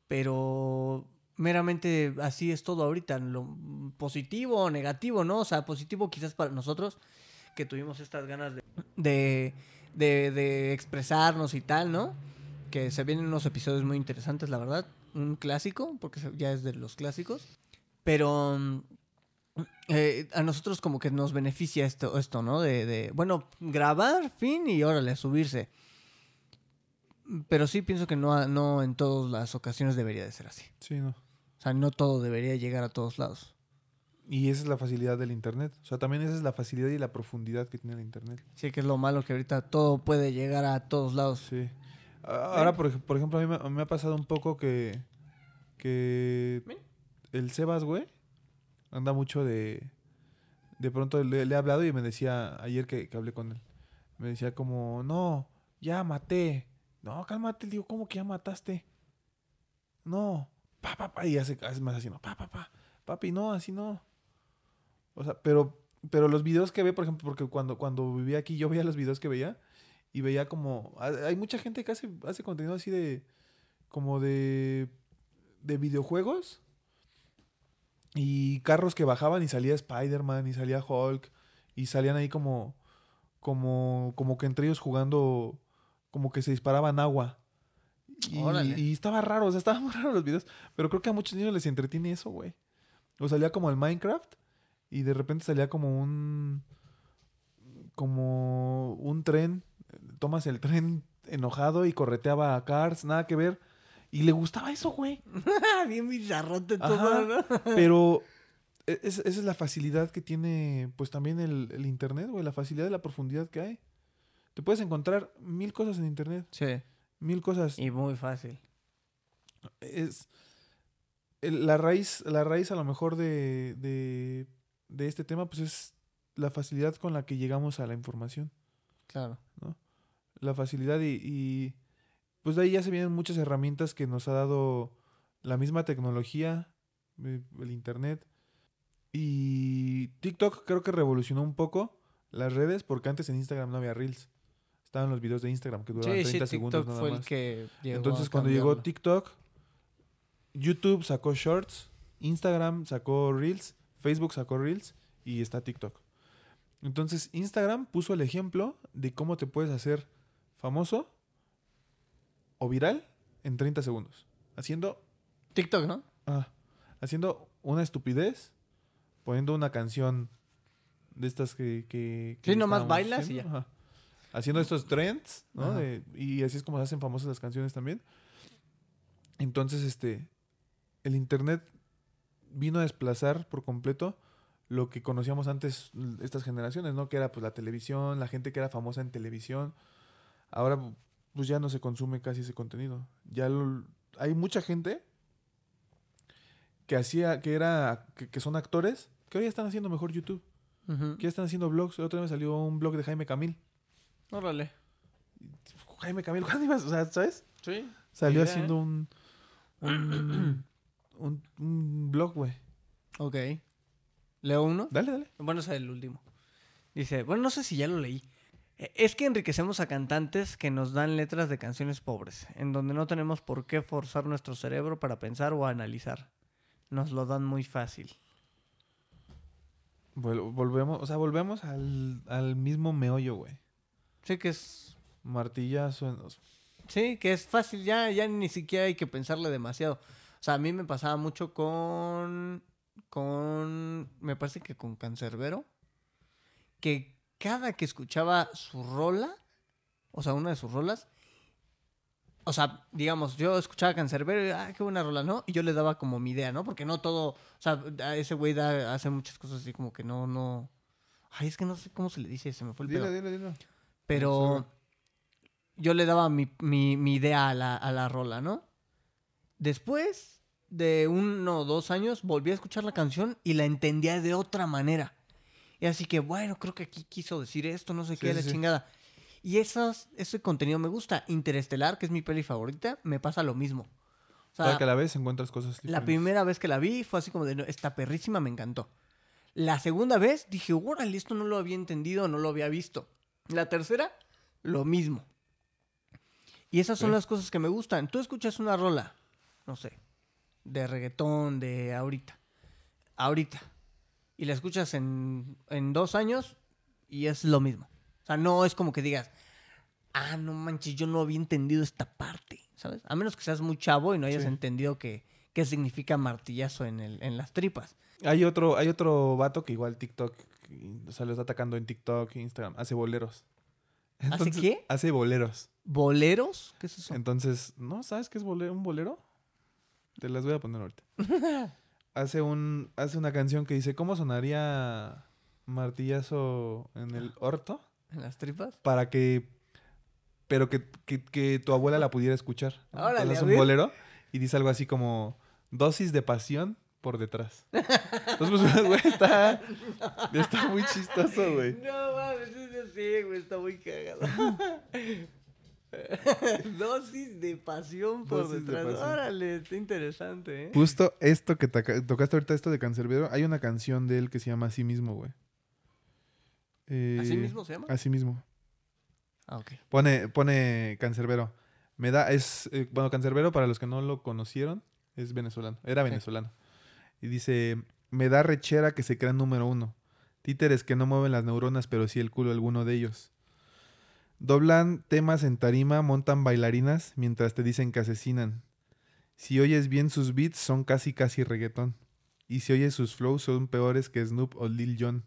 pero meramente así es todo ahorita, lo positivo o negativo, ¿no? O sea, positivo quizás para nosotros que tuvimos estas ganas de, de, de- de expresarnos y tal, ¿no? Que se vienen unos episodios muy interesantes, la verdad. Un clásico, porque ya es de los clásicos. Pero mm, eh, a nosotros como que nos beneficia esto, esto ¿no? De, de, bueno, grabar, fin, y órale, subirse. Pero sí pienso que no, no en todas las ocasiones debería de ser así. Sí, no. O sea, no todo debería llegar a todos lados. Y esa es la facilidad del Internet. O sea, también esa es la facilidad y la profundidad que tiene el Internet. Sí, que es lo malo que ahorita todo puede llegar a todos lados. Sí. Ahora, por, ej- por ejemplo, a mí me, me ha pasado un poco que, que Ven. el Sebas, güey, anda mucho de... De pronto le, le he hablado y me decía, ayer que, que hablé con él, me decía como, no, ya maté. No, cálmate, digo, ¿cómo que ya mataste? No, pa, pa, pa, y hace, hace más así, no, pa, pa, pa, papi, no, así no. O sea, pero, pero los videos que ve, por ejemplo, porque cuando, cuando vivía aquí, yo veía los videos que veía y veía como, hay mucha gente que hace, hace contenido así de, como de, de videojuegos y carros que bajaban y salía Spider-Man y salía Hulk y salían ahí como, como, como que entre ellos jugando, como que se disparaban agua. Y, y estaba raro, o sea, estaban muy raros los videos. Pero creo que a muchos niños les entretiene eso, güey. O salía como el Minecraft y de repente salía como un. como un tren. Tomas el tren enojado y correteaba a Cars, nada que ver. Y le gustaba eso, güey. Bien bizarrote todo, ¿no? Pero e- es- esa es la facilidad que tiene, pues también el, el internet, güey. La facilidad de la profundidad que hay. Te puedes encontrar mil cosas en internet. Sí. Mil cosas. Y muy fácil. es el- la raíz la raíz a lo mejor de, de, de este tema pues es la facilidad con la que llegamos a la información Claro. La facilidad y, y, pues de ahí ya se vienen muchas herramientas que nos ha dado la misma tecnología eh, el internet y TikTok creo que revolucionó un poco las redes porque antes en Instagram no había reels estaban los videos de Instagram que duraban Sí, 30 sí, segundos TikTok nada fue más. el que llegó Entonces, cuando llegó. TikTok, YouTube sacó Shorts, Instagram sacó Reels, Facebook sacó Reels y está TikTok. Entonces, Instagram puso el ejemplo de cómo te puedes hacer famoso o viral en 30 segundos. Haciendo, TikTok, ¿no? ah, haciendo una estupidez, poniendo una canción de estas que... que, que Sí, nomás bailas y ya. ajá. Haciendo estos trends, ¿no? De- y así es como se hacen famosas las canciones también. Entonces, este, el internet vino a desplazar por completo lo que conocíamos antes estas generaciones, ¿no? Que era pues la televisión, la gente que era famosa en televisión. Ahora pues ya no se consume casi ese contenido. Ya lo- hay mucha gente que hacía, que era, que, que son actores, que hoy están haciendo mejor YouTube. Que ya están haciendo vlogs. El otro día me salió un blog de Jaime Camil. Órale. Jaime Camil, ¿cuándo ibas? O sea, ¿sabes? Sí. Salió idea, haciendo un, un, un, un blog, güey. Ok. Leo uno. Dale, dale. Bueno, es el último. Dice, bueno, no sé si ya lo leí. Eh, Es que enriquecemos a cantantes que nos dan letras de canciones pobres, en donde no tenemos por qué forzar nuestro cerebro para pensar o analizar. Nos lo dan muy fácil. Vol- volvemos, o sea, volvemos al, al mismo meollo, güey. Sí que es... Martillazo. en- sea, Sí, que es fácil, ya, ya ni siquiera hay que pensarle demasiado. O sea, a mí me pasaba mucho con... Con... Me parece que con Cancerbero. Que cada que escuchaba su rola, o sea, una de sus rolas, o sea, digamos, yo escuchaba Cancerbero y, ah, qué buena rola, ¿no? Y yo le daba como mi idea, ¿no? Porque no todo, o sea, ese güey da- hace muchas cosas así como que no, no... Ay, es que no sé cómo se le dice, se me fue el pedo. Dile, dile, dile. Pero yo le daba mi, mi- mi idea a la, a la rola, ¿no? Después de uno o dos años volví a escuchar la canción y la entendía de otra manera. Y así que, bueno, creo que aquí quiso decir esto, no sé Sí, qué, la sí, chingada. Y esas, ese contenido me gusta. Interestelar, que es mi peli favorita, me pasa lo mismo. O sea, que a la vez encuentras cosas la diferentes. primera vez que la vi fue así como de, "No, esta perrísima me encantó. La segunda vez dije, órale, esto no lo había entendido, no lo había visto. La tercera, lo mismo. Y esas son las cosas que me gustan. Tú escuchas una rola, no sé, de reggaetón, de ahorita. Ahorita. Y la escuchas en, en dos años y es lo mismo. O sea, no es como que digas, ah, no manches, yo no había entendido esta parte, ¿sabes? A menos que seas muy chavo y no hayas Sí. entendido que, qué significa martillazo en, el, en las tripas. Hay otro, hay otro vato que igual TikTok, o sea, lo está atacando en TikTok, Instagram, hace boleros. ¿Hace qué? Hace boleros. ¿Boleros? ¿Qué es eso? Entonces, ¿no sabes qué es bolero, un bolero? Te las voy a poner ahorita. hace un hace una canción que dice, ¿cómo sonaría martillazo en el orto? ¿En las tripas? Para que pero que, que- que tu abuela la pudiera escuchar. ¿no? Órale, Entonces, a un bolero y dice algo así como dosis de pasión por detrás. Entonces, pues, güey, está, está muy chistoso, güey. No mames, eso sí, güey, está muy cagado. Dosis de pasión por Dosis de detrás. pasión. Órale, está interesante, ¿eh? Justo esto que tocaste ahorita, esto de Cancerbero, hay una canción de él que se llama Así mismo, güey. Eh, ¿Así mismo se llama? Así mismo. Ah, ok. Pone, pone Cancerbero. Me da, es, eh, bueno, Cancerbero, para los que no lo conocieron, es venezolano, era Sí. venezolano. Y dice, me da rechera que se crean número uno. Títeres que no mueven las neuronas, pero sí el culo alguno de ellos. Doblan temas en tarima, montan bailarinas, mientras te dicen que asesinan. Si oyes bien sus beats, son casi casi reggaetón. Y si oyes sus flows, son peores que Snoop o Lil Jon.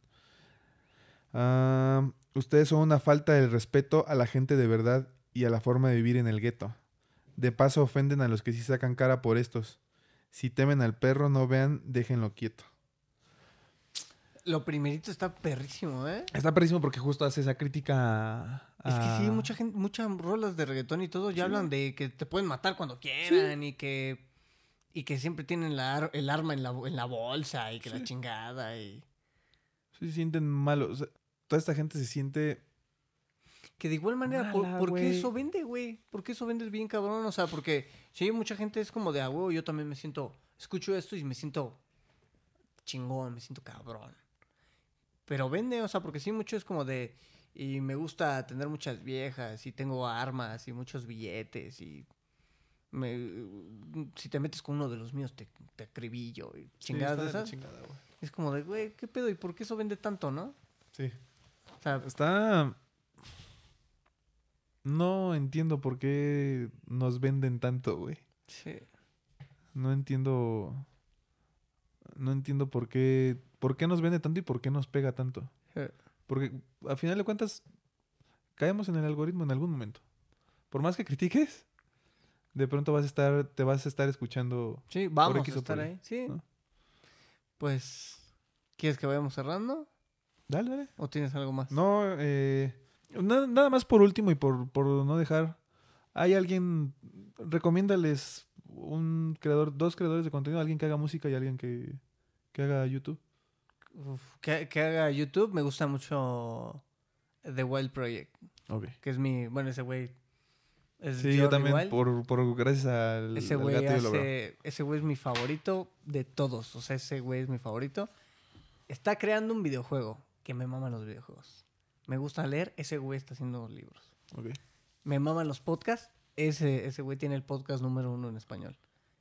Ah, ustedes son una falta de respeto a la gente de verdad y a la forma de vivir en el gueto. De paso ofenden a los que sí sacan cara por estos. Si temen al perro, no vean, déjenlo quieto. Lo primerito está perrísimo, ¿eh? Está perrísimo porque justo hace esa crítica. Es que sí, a- mucha gente, muchas rolas de reggaetón y todo ya Sí. hablan de que te pueden matar cuando quieran y que y que siempre tienen la el arma en la, en la bolsa y que la chingada y Sí, se sienten malos. O sea, toda esta gente se siente... que de igual manera ¿por, Mala, por qué güey. eso vende, güey? ¿Por qué eso vende bien cabrón? O sea, porque si mucha gente es como de ah, huevo, yo también me siento escucho esto y me siento chingón, me siento cabrón. Pero vende, o sea, porque sí mucho es como de y me gusta tener muchas viejas y tengo armas y muchos billetes y me- si te metes con uno de los míos te, te acribillo y chingadas Sí, de esas. chingada. Es como de, güey, ¿qué pedo? ¿Y por qué eso vende tanto, no? Sí. O sea, Está... No entiendo por qué nos venden tanto, güey. sí. No entiendo. No entiendo por qué. ¿Por qué nos vende tanto y por qué nos pega tanto? Eh, Porque al final de cuentas, caemos en el algoritmo en algún momento. Por más que critiques, de pronto vas a estar, te vas a estar escuchando. Sí, vamos X a por estar ahí. Sí. ¿no? Pues, ¿quieres que vayamos cerrando? Dale, dale. ¿O tienes algo más? No, eh, na- nada más por último y por, por no dejar. Hay alguien, recomiéndales un creador, dos creadores de contenido, alguien que haga música y alguien que, que haga YouTube. Uf, que, que haga YouTube, me gusta mucho The Wild Project, Ok. que es mi, bueno, ese güey es Sí, yo también, Wild. por, por gracias al, Ese güey ese güey es mi favorito de todos, o sea, ese güey es mi favorito. Está creando un videojuego, que me maman los videojuegos. Me gusta leer, ese güey está haciendo libros. Ok. Me maman los podcasts, ese, ese güey tiene el podcast número uno en español.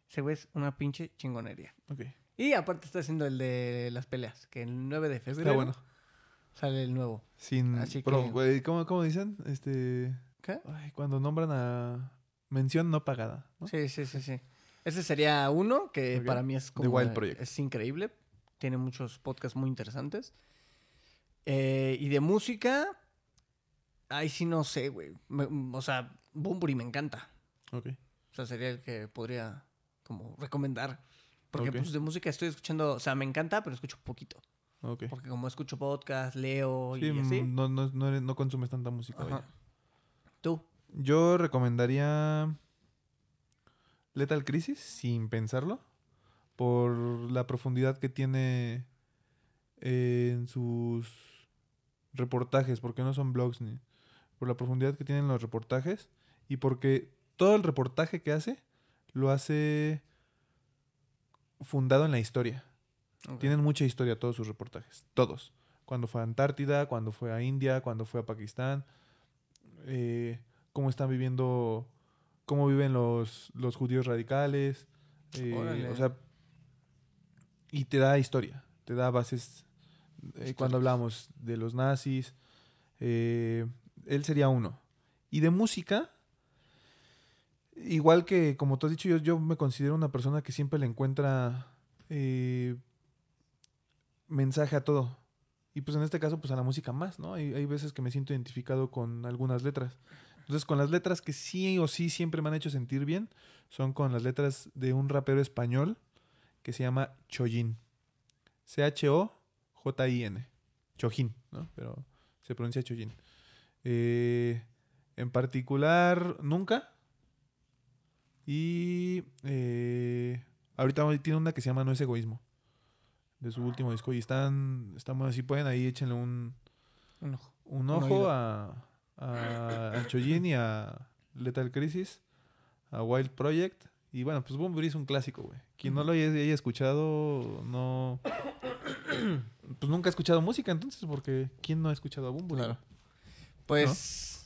Ese güey es una pinche chingonería. Ok. Y aparte está haciendo el de las peleas, que el 9 de febrero Está bueno. sale el nuevo. Sin, Así pero, que- güey, ¿cómo, cómo dicen? Este, ¿Qué? ay, cuando nombran a mención no pagada. ¿no? Sí, sí, sí, sí. Ese sería uno que para mí es como... Wild Project. Es increíble. Tiene muchos podcasts muy interesantes. Eh, y de música... Ahí sí no sé, güey. O sea, Bumburi me encanta. Ok. O sea, sería el que podría como recomendar. Porque pues de música estoy escuchando... O sea, me encanta, pero escucho poquito. Porque como escucho podcast, leo Sí, y así. mm, no, no, no, eres- no consumes tanta música. Vaya. Tú. Yo recomendaría Lethal Crisis sin pensarlo. Por la profundidad que tiene en sus reportajes. Porque no son blogs ni. Por la profundidad que tienen los reportajes. Y porque todo el reportaje que hace lo hace fundado en la historia. Tienen mucha historia todos sus reportajes. Todos. Cuando fue a Antártida, cuando fue a India, cuando fue a Pakistán. eh, cómo están viviendo, cómo viven los, los judíos radicales. eh, o sea, y te da historia, te da bases. eh, cuando hablamos de los nazis, él sería uno. Y de música, igual que como tú has dicho, yo, yo me considero una persona que siempre le encuentra eh, mensaje a todo. Y pues en este caso, pues a la música más, ¿no? Hay, hay veces que me siento identificado con algunas letras. Entonces, con las letras que sí o sí siempre me han hecho sentir bien, son con las letras de un rapero español que se llama Chojin. C-H-O-J-I-N. Chojin, ¿no? Pero se pronuncia Chojin. Eh, en particular, Nunca. Y eh, ahorita tiene una que se llama No es egoísmo. De su último disco. Y están, están buenas. Si pueden, ahí échenle un, Un ojo. un a, a, Chojin y a Lethal Crisis, a Wild Project. Y bueno, pues Bunbury es un clásico, güey. Quien no lo haya, haya escuchado, no. pues nunca ha escuchado música, entonces, porque ¿quién no ha escuchado a Bunbury? Claro. Pues,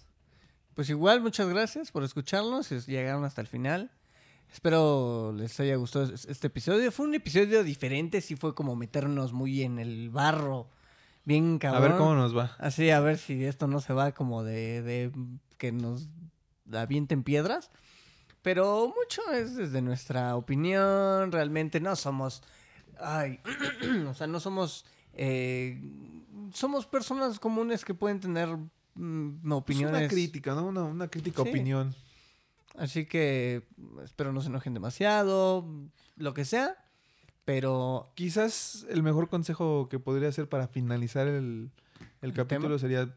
pues igual, muchas gracias por escucharnos. Llegaron hasta el final. Espero les haya gustado es- este episodio. Fue un episodio diferente, sí fue como meternos muy en el barro. Bien A cabrón. ver cómo nos va. Así, a ver si esto no se va como de, de que nos avienten piedras. Pero mucho es desde nuestra opinión. Realmente no somos. Ay, o sea, no somos. eh, somos personas comunes que pueden tener mm, opiniones. una crítica, ¿no? Una, una crítica Sí. opinión. Así que espero no se enojen demasiado. Lo que sea. Pero Quizás el mejor consejo que podría hacer para finalizar el, el ¿El capítulo tema? sería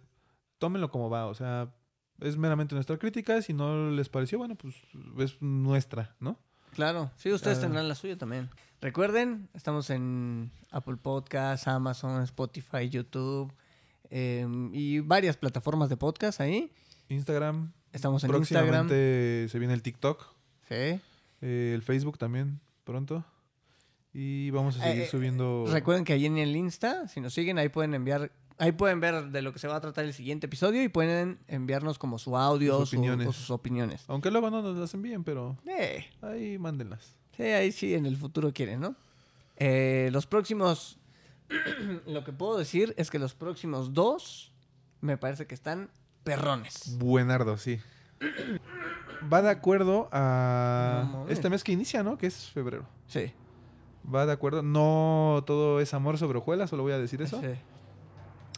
tómenlo como va. O sea, es meramente nuestra crítica. Si no les pareció, bueno, pues es nuestra, ¿no? Claro, sí, ustedes Ah. tendrán la suya también. Recuerden, estamos en Apple Podcasts, Amazon, Spotify, YouTube em, y varias plataformas de podcast ahí. Instagram. Estamos en Instagram. Próximamente se viene el TikTok. Sí. eh, el Facebook también pronto. Y vamos a seguir Eh, subiendo. Recuerden que ahí en el Insta, si nos siguen, ahí pueden enviar, ahí pueden ver de lo que se va a tratar el siguiente episodio y pueden enviarnos como su audio Sus su- opiniones. o sus opiniones. Aunque luego no nos las envíen, pero Eh, ahí mándenlas. sí, ahí sí, en el futuro quieren, ¿no? Eh, los próximos, lo que puedo decir es que los próximos dos me parece que están perrones. Buenardo, sí. Va de acuerdo a No este mes que inicia, ¿no? Que es febrero. Sí. Va de acuerdo. No todo es amor sobre hojuelas, solo voy a decir eso. sí.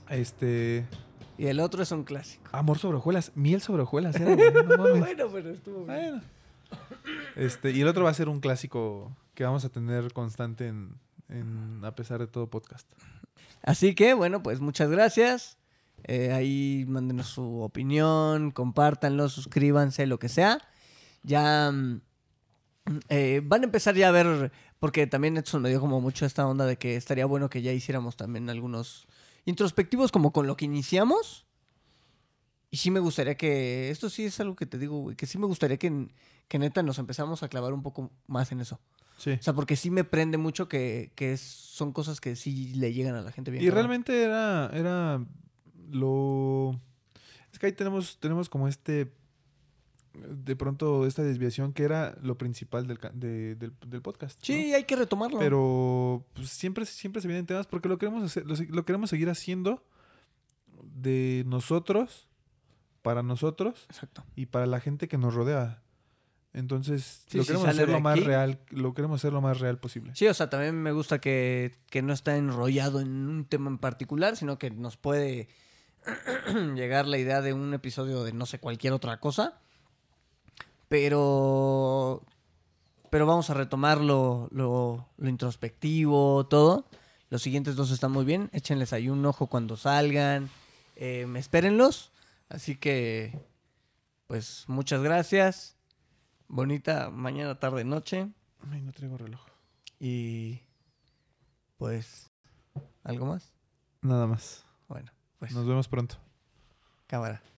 Este. Y el otro es un clásico. Amor sobre hojuelas. Miel sobre hojuelas. era, güey, no mames. bueno, pero estuvo bien. Bueno. Este, y el otro va a ser un clásico que vamos a tener constante en, en a pesar de todo podcast. Así que, bueno, pues muchas gracias. Eh, ahí mándenos su opinión, compártanlo, suscríbanse, lo que sea. Ya, mm, Eh, van a empezar ya a ver, porque también Edson me dio como mucho esta onda de que estaría bueno que ya hiciéramos también algunos introspectivos como con lo que iniciamos. Y sí me gustaría que, esto sí es algo que te digo, güey, que sí me gustaría que, que neta nos empezamos a clavar un poco más en eso. Sí. O sea, porque sí me prende mucho que, que es- son cosas que sí le llegan a la gente bien. Y realmente era, era lo... Es que ahí tenemos, tenemos como este... De pronto esta desviación que era lo principal del, de- del, del podcast. ¿no? Sí, hay que retomarlo. Pero pues, siempre, siempre se vienen temas porque lo queremos hacer, lo queremos seguir haciendo de nosotros, para nosotros Exacto. y para la gente que nos rodea. Entonces, Sí, lo queremos hacer lo más real, lo queremos hacer lo más real posible. Sí, o sea, también me gusta que, que no está enrollado en un tema en particular, sino que nos puede llegar la idea de un episodio de no sé, cualquier otra cosa. Pero. Pero vamos a retomar lo, lo, lo introspectivo, todo. Los siguientes dos están muy bien. Échenles ahí un ojo cuando salgan. Eh, espérenlos. Así que. Pues muchas gracias. Bonita mañana, tarde, noche. Ay, no traigo reloj. Y pues, ¿algo más? Nada más. Bueno, pues, Nos vemos pronto. cámara.